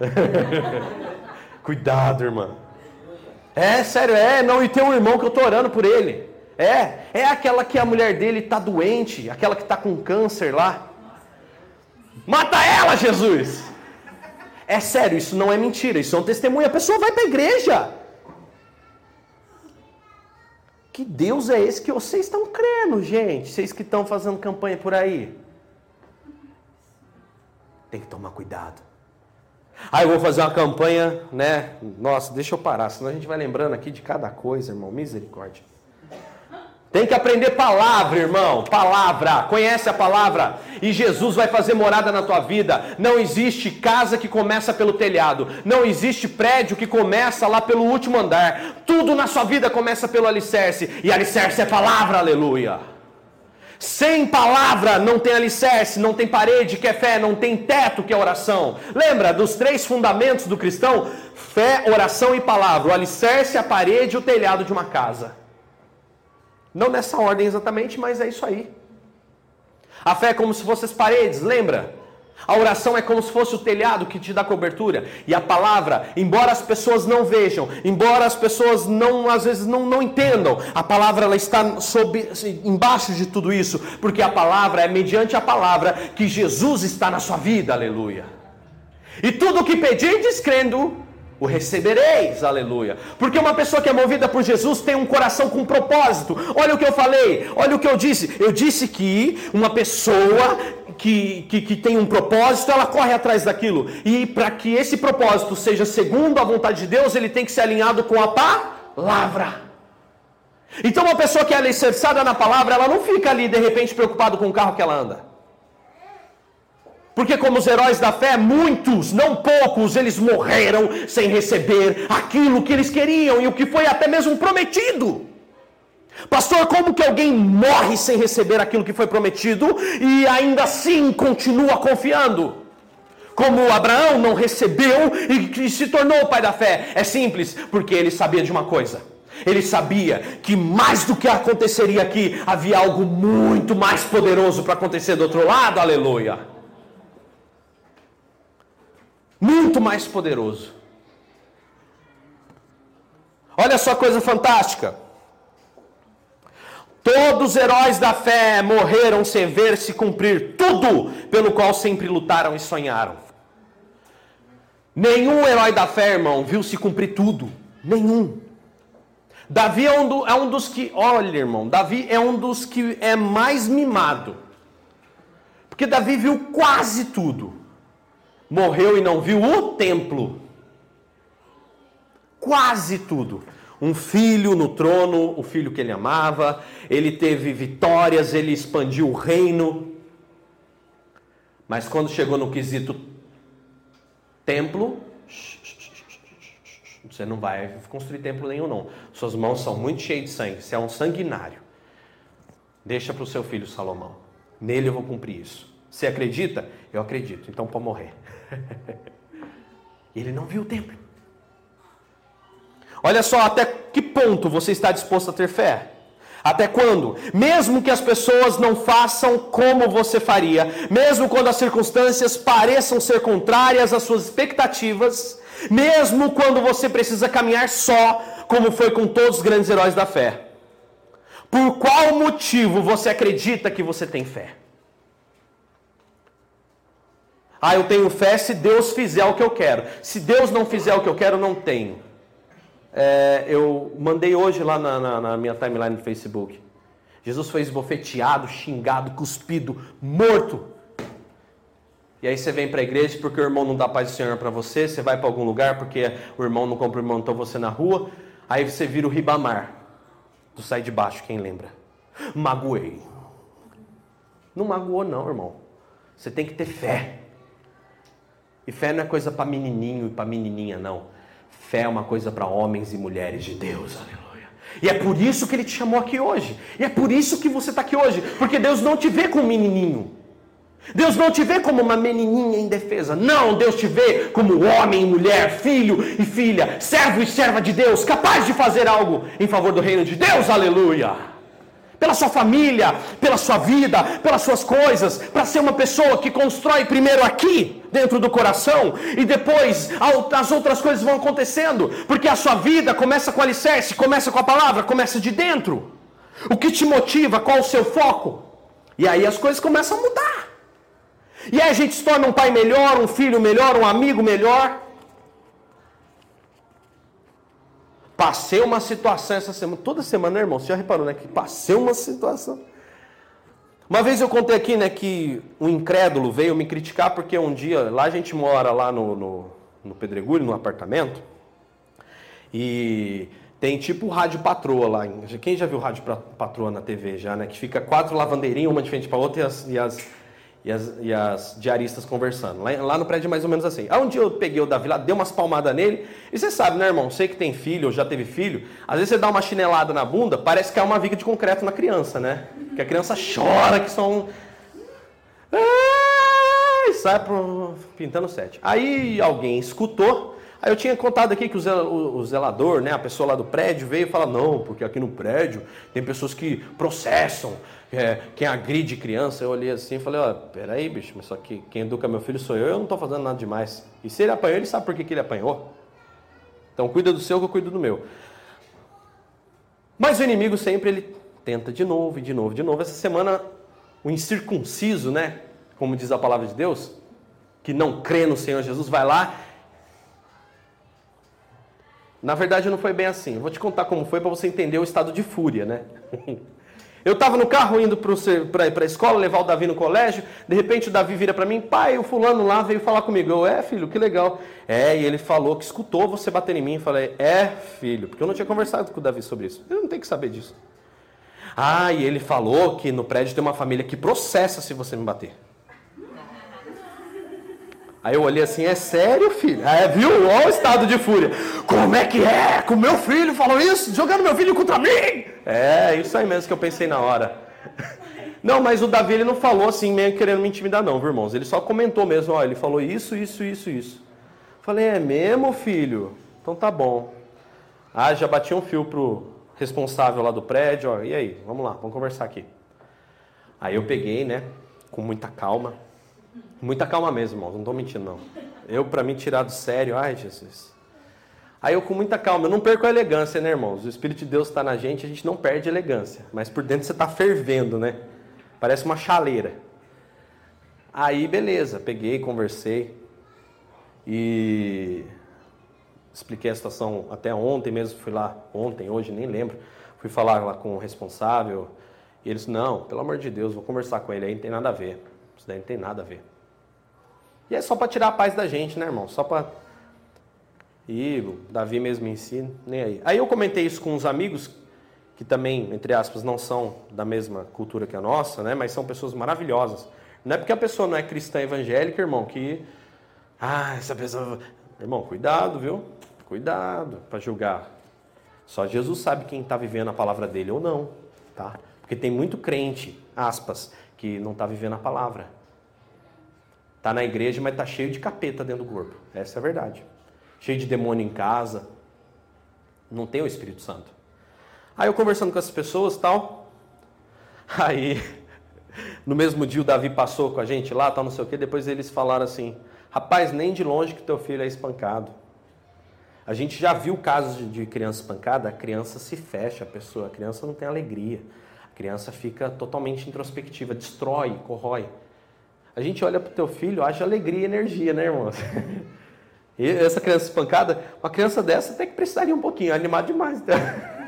Cuidado, irmã. É, sério, é, não, e tem um irmão que eu estou orando por ele. É, é aquela que a mulher dele está doente, aquela que está com câncer lá. Mata ela, Jesus! É sério, isso não é mentira, isso é um testemunho. A pessoa vai para a igreja. Que Deus é esse que vocês estão crendo, gente? Vocês que estão fazendo campanha por aí. Tem que tomar cuidado. Ah, eu vou fazer uma campanha, né? Nossa, deixa eu parar, senão a gente vai lembrando aqui de cada coisa, irmão. Misericórdia. Tem que aprender palavra, irmão. Palavra. Conhece a palavra? E Jesus vai fazer morada na tua vida. Não existe casa que começa pelo telhado. Não existe prédio que começa lá pelo último andar. Tudo na sua vida começa pelo alicerce. E alicerce é palavra, aleluia. Sem palavra não tem alicerce, não tem parede que é fé, não tem teto que é oração. Lembra dos três fundamentos do cristão? Fé, oração e palavra. O alicerce, a parede e o telhado de uma casa. Não nessa ordem exatamente, mas é isso aí. A fé é como se fossem as paredes, lembra? A oração é como se fosse o telhado que te dá cobertura. E a palavra, embora as pessoas não vejam, embora as pessoas não às vezes não, não entendam, a palavra ela está sob, embaixo de tudo isso, porque a palavra é mediante a palavra que Jesus está na sua vida, aleluia. E tudo o que pedirdes crendo, o recebereis, aleluia. Porque uma pessoa que é movida por Jesus tem um coração com propósito. Olha o que eu falei, olha o que eu disse. Eu disse que uma pessoa que, que, que tem um propósito, ela corre atrás daquilo. E para que esse propósito seja segundo a vontade de Deus, ele tem que ser alinhado com a palavra. Então, uma pessoa que é alicerçada na palavra, ela não fica ali de repente preocupado com o carro que ela anda. Porque, como os heróis da fé, muitos, não poucos, eles morreram sem receber aquilo que eles queriam e o que foi até mesmo prometido. Pastor, como que alguém morre sem receber aquilo que foi prometido e ainda assim continua confiando? Como Abraão não recebeu e se tornou o pai da fé? É simples, porque ele sabia de uma coisa. Ele sabia que mais do que aconteceria aqui, havia algo muito mais poderoso para acontecer do outro lado, aleluia muito mais poderoso. Olha só coisa fantástica. Todos os heróis da fé morreram sem ver se cumprir tudo pelo qual sempre lutaram e sonharam. Nenhum herói da fé, irmão, viu se cumprir tudo. Nenhum. Davi é um, do, é um dos que, olha, irmão, Davi é um dos que é mais mimado. Porque Davi viu quase tudo morreu e não viu o templo. Quase tudo. Um filho no trono, o filho que ele amava, ele teve vitórias, ele expandiu o reino. Mas quando chegou no quesito templo, você não vai construir templo nenhum, não. Suas mãos são muito cheias de sangue. Você é um sanguinário. Deixa para o seu filho Salomão. Nele eu vou cumprir isso. Você acredita? Eu acredito. Então pode morrer. Ele não viu o templo. Olha só até que ponto você está disposto a ter fé. Até quando? Mesmo que as pessoas não façam como você faria, mesmo quando as circunstâncias pareçam ser contrárias às suas expectativas, mesmo quando você precisa caminhar só, como foi com todos os grandes heróis da fé. Por qual motivo você acredita que você tem fé? Ah, eu tenho fé se Deus fizer o que eu quero. Se Deus não fizer o que eu quero, não tenho. É, eu mandei hoje lá na, na, na minha timeline do Facebook. Jesus foi esbofeteado, xingado, cuspido, morto. E aí você vem para a igreja porque o irmão não dá paz do Senhor para você, você vai para algum lugar porque o irmão não cumprimentou você na rua, aí você vira o ribamar. Do sai de baixo, quem lembra? Magoei. Não magoou não, irmão. Você tem que ter fé. E fé não é coisa para menininho e para menininha, não. Fé é uma coisa para homens e mulheres de Deus, aleluia. E é por isso que ele te chamou aqui hoje. E é por isso que você está aqui hoje. Porque Deus não te vê como menininho. Deus não te vê como uma menininha indefesa. Não, Deus te vê como homem, mulher, filho e filha, servo e serva de Deus, capaz de fazer algo em favor do reino de Deus. Aleluia pela sua família, pela sua vida, pelas suas coisas, para ser uma pessoa que constrói primeiro aqui, dentro do coração, e depois as outras coisas vão acontecendo, porque a sua vida começa com alicerce, começa com a palavra, começa de dentro. O que te motiva, qual o seu foco? E aí as coisas começam a mudar. E aí a gente se torna um pai melhor, um filho melhor, um amigo melhor. Passei uma situação essa semana. Toda semana, né, irmão? Você já reparou, né? Que passei uma situação. Uma vez eu contei aqui, né, que um incrédulo veio me criticar porque um dia, lá a gente mora lá no, no, no Pedregulho, no apartamento, e tem tipo rádio patroa lá. Quem já viu rádio patroa na TV já, né? Que fica quatro lavandeirinhas, uma de frente para outra e as, e as e as, e as diaristas conversando. Lá, lá, no prédio mais ou menos assim. Aí um dia eu peguei o Davi lá, dei umas palmadas nele. E você sabe, né, irmão? Sei que tem filho, ou já teve filho. Às vezes você dá uma chinelada na bunda, parece que é uma viga de concreto na criança, né? Que a criança chora, que são. Ai, sai pro... pintando sete. Aí alguém escutou. Aí eu tinha contado aqui que o zelador, né, a pessoa lá do prédio, veio e falou: não, porque aqui no prédio tem pessoas que processam é, quem agride criança, eu olhei assim e falei, ó, oh, peraí, bicho, mas só que quem educa meu filho sou eu, eu não estou fazendo nada demais. E se ele apanhou, ele sabe por que, que ele apanhou. Então cuida do seu que eu cuido do meu. Mas o inimigo sempre ele tenta de novo, e de novo, de novo. Essa semana, o incircunciso, né? Como diz a palavra de Deus, que não crê no Senhor Jesus, vai lá. Na verdade, não foi bem assim. Eu vou te contar como foi para você entender o estado de fúria, né? Eu estava no carro indo para a escola, levar o Davi no colégio. De repente o Davi vira para mim, pai, o fulano lá veio falar comigo. Eu, é, filho, que legal. É, e ele falou que escutou você bater em mim. Eu falei, é, filho, porque eu não tinha conversado com o Davi sobre isso. Eu não tenho que saber disso. Ah, e ele falou que no prédio tem uma família que processa se você me bater. Aí eu olhei assim, é sério, filho? É, viu? Olha o estado de fúria. Como é que é? Com meu filho falou isso? Jogando meu filho contra mim? É, isso aí mesmo que eu pensei na hora. Não, mas o Davi ele não falou assim, meio querendo me intimidar, não, viu, irmãos? Ele só comentou mesmo, ó, ele falou isso, isso, isso, isso. Falei, é mesmo, filho? Então tá bom. Ah, já bati um fio pro responsável lá do prédio, ó, e aí? Vamos lá, vamos conversar aqui. Aí eu peguei, né, com muita calma Muita calma mesmo, irmãos, não estou mentindo, não. Eu, para mim, tirar do sério, ai, Jesus. Aí eu, com muita calma, eu não perco a elegância, né, irmãos? O Espírito de Deus está na gente, a gente não perde a elegância. Mas por dentro você está fervendo, né? Parece uma chaleira. Aí, beleza, peguei, conversei. E expliquei a situação até ontem mesmo, fui lá, ontem, hoje, nem lembro. Fui falar lá com o responsável. E eles, não, pelo amor de Deus, vou conversar com ele aí, não tem nada a ver. Isso daí não tem nada a ver. E é só para tirar a paz da gente, né, irmão? Só para. E Davi mesmo ensina, nem aí. Aí eu comentei isso com uns amigos que também, entre aspas, não são da mesma cultura que a nossa, né? Mas são pessoas maravilhosas. Não é porque a pessoa não é cristã evangélica, irmão, que. Ah, essa pessoa. Irmão, cuidado, viu? Cuidado para julgar. Só Jesus sabe quem está vivendo a palavra dele ou não, tá? Porque tem muito crente, aspas, que não está vivendo a palavra. Está na igreja, mas está cheio de capeta dentro do corpo. Essa é a verdade. Cheio de demônio em casa. Não tem o Espírito Santo. Aí eu conversando com essas pessoas tal. Aí, no mesmo dia o Davi passou com a gente lá, tal, não sei o que. Depois eles falaram assim: Rapaz, nem de longe que teu filho é espancado. A gente já viu casos de criança espancada, a criança se fecha, a pessoa, a criança não tem alegria criança fica totalmente introspectiva, destrói, corrói. A gente olha para o teu filho, acha alegria e energia, né, irmão? E essa criança espancada, uma criança dessa até que precisaria um pouquinho, animar demais. Né?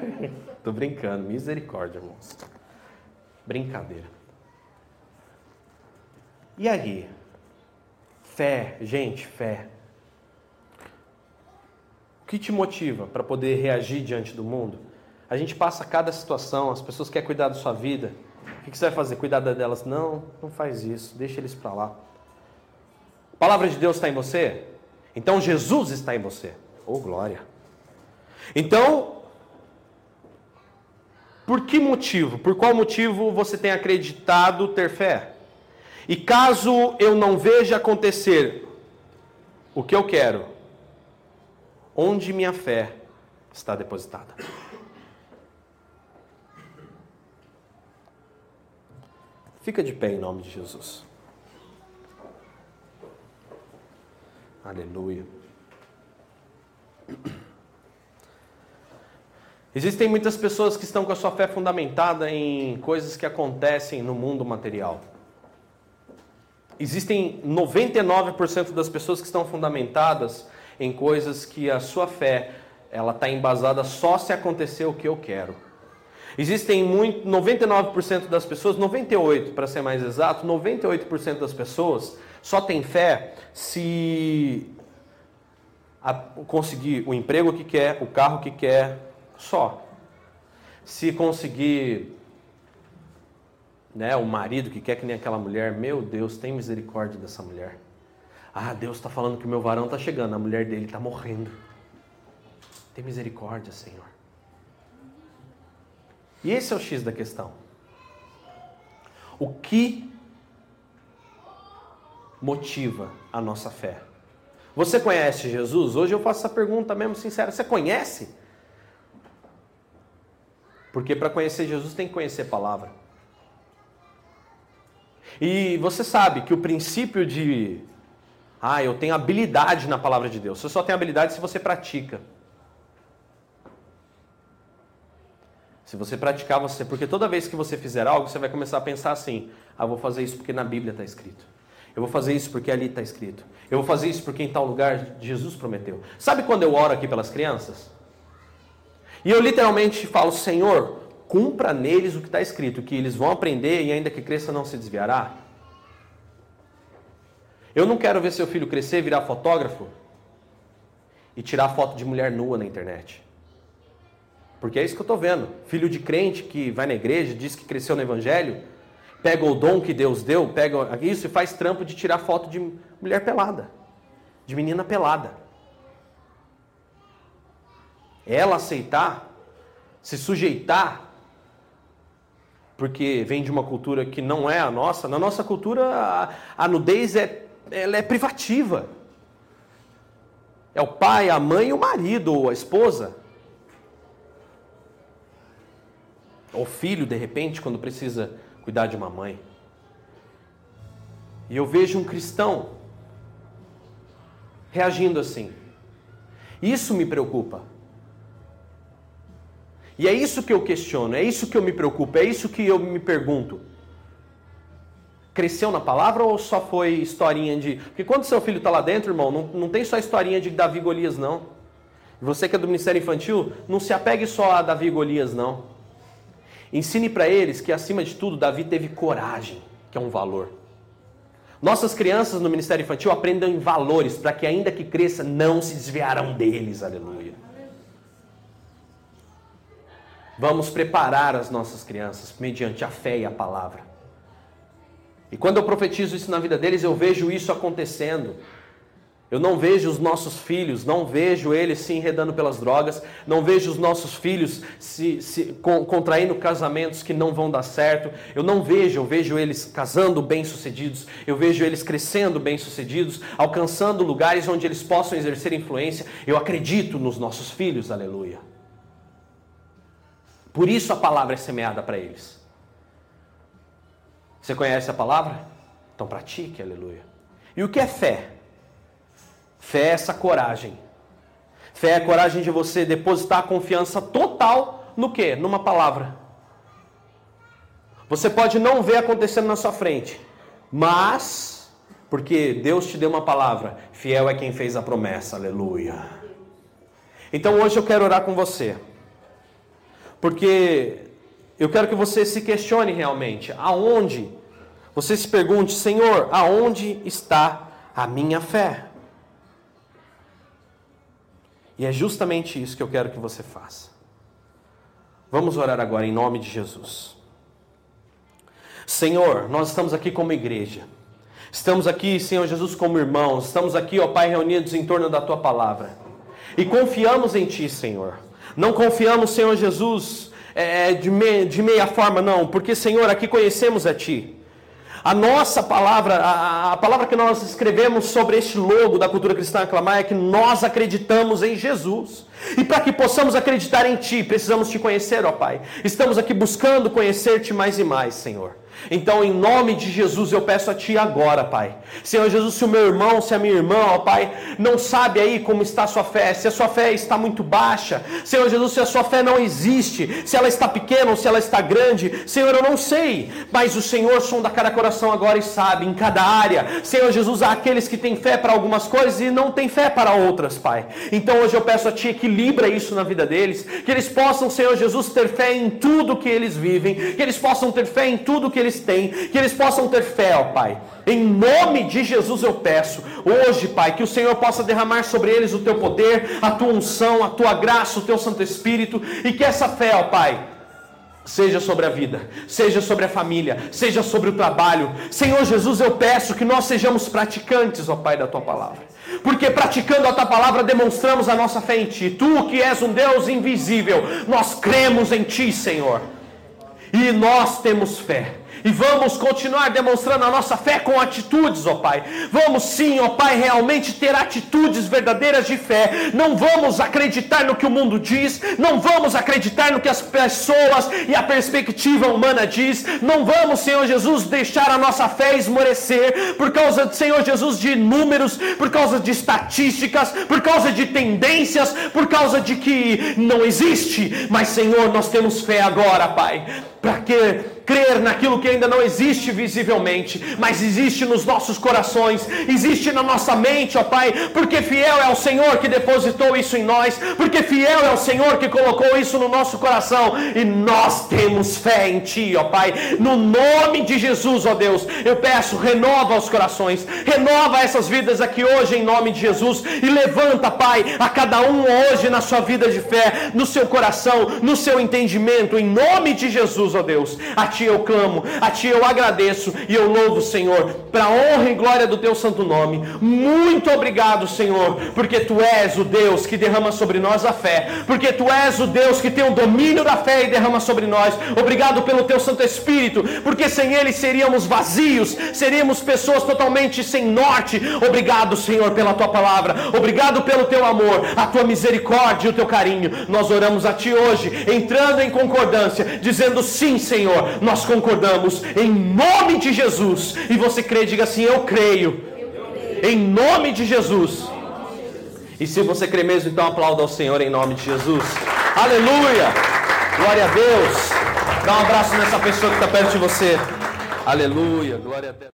Tô brincando, misericórdia, irmãos. Brincadeira. E aí? Fé, gente, fé. O que te motiva para poder reagir diante do mundo? A gente passa cada situação, as pessoas querem cuidar da sua vida. O que você vai fazer? Cuidar delas? Não, não faz isso, deixa eles para lá. A palavra de Deus está em você? Então Jesus está em você. Oh, glória. Então, Por que motivo? Por qual motivo você tem acreditado ter fé? E caso eu não veja acontecer o que eu quero, onde minha fé está depositada? Fica de pé em nome de Jesus. Aleluia. Existem muitas pessoas que estão com a sua fé fundamentada em coisas que acontecem no mundo material. Existem 99% das pessoas que estão fundamentadas em coisas que a sua fé ela está embasada só se acontecer o que eu quero. Existem muito, 99% das pessoas, 98% para ser mais exato, 98% das pessoas só tem fé se a, conseguir o emprego que quer, o carro que quer, só. Se conseguir né, o marido que quer que nem aquela mulher, meu Deus, tem misericórdia dessa mulher. Ah, Deus está falando que o meu varão está chegando, a mulher dele está morrendo. Tem misericórdia, Senhor. E esse é o X da questão. O que motiva a nossa fé? Você conhece Jesus? Hoje eu faço essa pergunta mesmo sincera. Você conhece? Porque para conhecer Jesus tem que conhecer a palavra. E você sabe que o princípio de ah, eu tenho habilidade na palavra de Deus. Você só tem habilidade se você pratica. Se você praticar, você. Porque toda vez que você fizer algo, você vai começar a pensar assim: ah, vou fazer isso porque na Bíblia está escrito. Eu vou fazer isso porque ali está escrito. Eu vou fazer isso porque em tal lugar Jesus prometeu. Sabe quando eu oro aqui pelas crianças? E eu literalmente falo, Senhor, cumpra neles o que está escrito, que eles vão aprender e ainda que cresça não se desviará. Eu não quero ver seu filho crescer, virar fotógrafo e tirar foto de mulher nua na internet. Porque é isso que eu estou vendo. Filho de crente que vai na igreja, diz que cresceu no evangelho, pega o dom que Deus deu, pega isso e faz trampo de tirar foto de mulher pelada, de menina pelada. Ela aceitar se sujeitar, porque vem de uma cultura que não é a nossa. Na nossa cultura, a, a nudez é, ela é privativa. É o pai, a mãe, o marido ou a esposa. Ou filho, de repente, quando precisa cuidar de uma mãe. E eu vejo um cristão reagindo assim. Isso me preocupa. E é isso que eu questiono, é isso que eu me preocupo, é isso que eu me pergunto. Cresceu na palavra ou só foi historinha de. Porque quando seu filho está lá dentro, irmão, não, não tem só historinha de Davi Golias, não. Você que é do Ministério Infantil, não se apegue só a Davi Golias, não. Ensine para eles que, acima de tudo, Davi teve coragem, que é um valor. Nossas crianças no Ministério Infantil aprendam valores, para que, ainda que cresça, não se desviarão deles. Aleluia. Vamos preparar as nossas crianças mediante a fé e a palavra. E quando eu profetizo isso na vida deles, eu vejo isso acontecendo. Eu não vejo os nossos filhos, não vejo eles se enredando pelas drogas, não vejo os nossos filhos se, se contraindo casamentos que não vão dar certo. Eu não vejo, eu vejo eles casando bem-sucedidos, eu vejo eles crescendo bem-sucedidos, alcançando lugares onde eles possam exercer influência. Eu acredito nos nossos filhos, aleluia. Por isso a palavra é semeada para eles. Você conhece a palavra? Então pratique, aleluia. E o que é fé? Fé é essa coragem. Fé é a coragem de você depositar a confiança total no que? Numa palavra. Você pode não ver acontecendo na sua frente, mas porque Deus te deu uma palavra, fiel é quem fez a promessa, aleluia. Então hoje eu quero orar com você. Porque eu quero que você se questione realmente aonde você se pergunte, Senhor, aonde está a minha fé? E é justamente isso que eu quero que você faça. Vamos orar agora em nome de Jesus. Senhor, nós estamos aqui como igreja. Estamos aqui, Senhor Jesus, como irmãos. Estamos aqui, ó Pai, reunidos em torno da tua palavra. E confiamos em Ti, Senhor. Não confiamos, Senhor Jesus, é, de, de meia forma, não, porque, Senhor, aqui conhecemos a Ti. A nossa palavra, a, a, palavra que nós escrevemos sobre este logo da cultura cristã aclamar é que nós acreditamos em Jesus. E para que possamos acreditar em Ti, precisamos te conhecer, ó Pai. Estamos aqui buscando conhecer-te mais e mais, Senhor. Então, em nome de Jesus, eu peço a Ti agora, Pai. Senhor Jesus, se o meu irmão, se a minha irmã, ó Pai, não sabe aí como está a sua fé, se a sua fé está muito baixa, Senhor Jesus, se a sua fé não existe, se ela está pequena ou se ela está grande, Senhor, eu não sei, mas o Senhor sonda cada coração agora e sabe, em cada área. Senhor Jesus, há aqueles que têm fé para algumas coisas e não têm fé para outras, Pai. Então, hoje eu peço a Ti, equilibra isso na vida deles, que eles possam, Senhor Jesus, ter fé em tudo que eles vivem, que eles possam ter fé em tudo que eles têm, que eles possam ter fé, ó Pai. Em nome de Jesus eu peço, hoje, Pai, que o Senhor possa derramar sobre eles o teu poder, a tua unção, a tua graça, o teu Santo Espírito, e que essa fé, ó Pai, Seja sobre a vida, seja sobre a família, seja sobre o trabalho. Senhor Jesus, eu peço que nós sejamos praticantes, ó Pai, da tua palavra. Porque praticando a tua palavra demonstramos a nossa fé em ti. Tu que és um Deus invisível, nós cremos em ti, Senhor. E nós temos fé. E vamos continuar demonstrando a nossa fé com atitudes, ó Pai. Vamos sim, ó Pai, realmente ter atitudes verdadeiras de fé. Não vamos acreditar no que o mundo diz, não vamos acreditar no que as pessoas e a perspectiva humana diz. Não vamos, Senhor Jesus, deixar a nossa fé esmorecer por causa, Senhor Jesus, de números, por causa de estatísticas, por causa de tendências, por causa de que não existe. Mas, Senhor, nós temos fé agora, Pai. Para que crer naquilo que ainda não existe visivelmente, mas existe nos nossos corações, existe na nossa mente, ó Pai, porque fiel é o Senhor que depositou isso em nós, porque fiel é o Senhor que colocou isso no nosso coração, e nós temos fé em Ti, ó Pai, no nome de Jesus, ó Deus, eu peço, renova os corações, renova essas vidas aqui hoje em nome de Jesus, e levanta, Pai, a cada um hoje na sua vida de fé, no seu coração, no seu entendimento, em nome de Jesus, ó Deus, a Ti eu clamo, a Ti eu agradeço e eu louvo, Senhor, para honra e glória do Teu santo nome. Muito obrigado, Senhor, porque Tu és o Deus que derrama sobre nós a fé, porque Tu és o Deus que tem o domínio da fé e derrama sobre nós. Obrigado pelo Teu Santo Espírito, porque sem Ele seríamos vazios, seríamos pessoas totalmente sem norte. Obrigado, Senhor, pela Tua palavra, obrigado pelo Teu amor, a Tua misericórdia e o Teu carinho. Nós oramos a Ti hoje, entrando em concordância, dizendo sim, Senhor, nós concordamos em nome de Jesus. E você crê, diga assim: Eu creio. Em nome de Jesus. E se você crê mesmo, então aplauda ao Senhor em nome de Jesus. Aleluia! Glória a Deus. Dá um abraço nessa pessoa que está perto de você. Aleluia. Glória a Deus.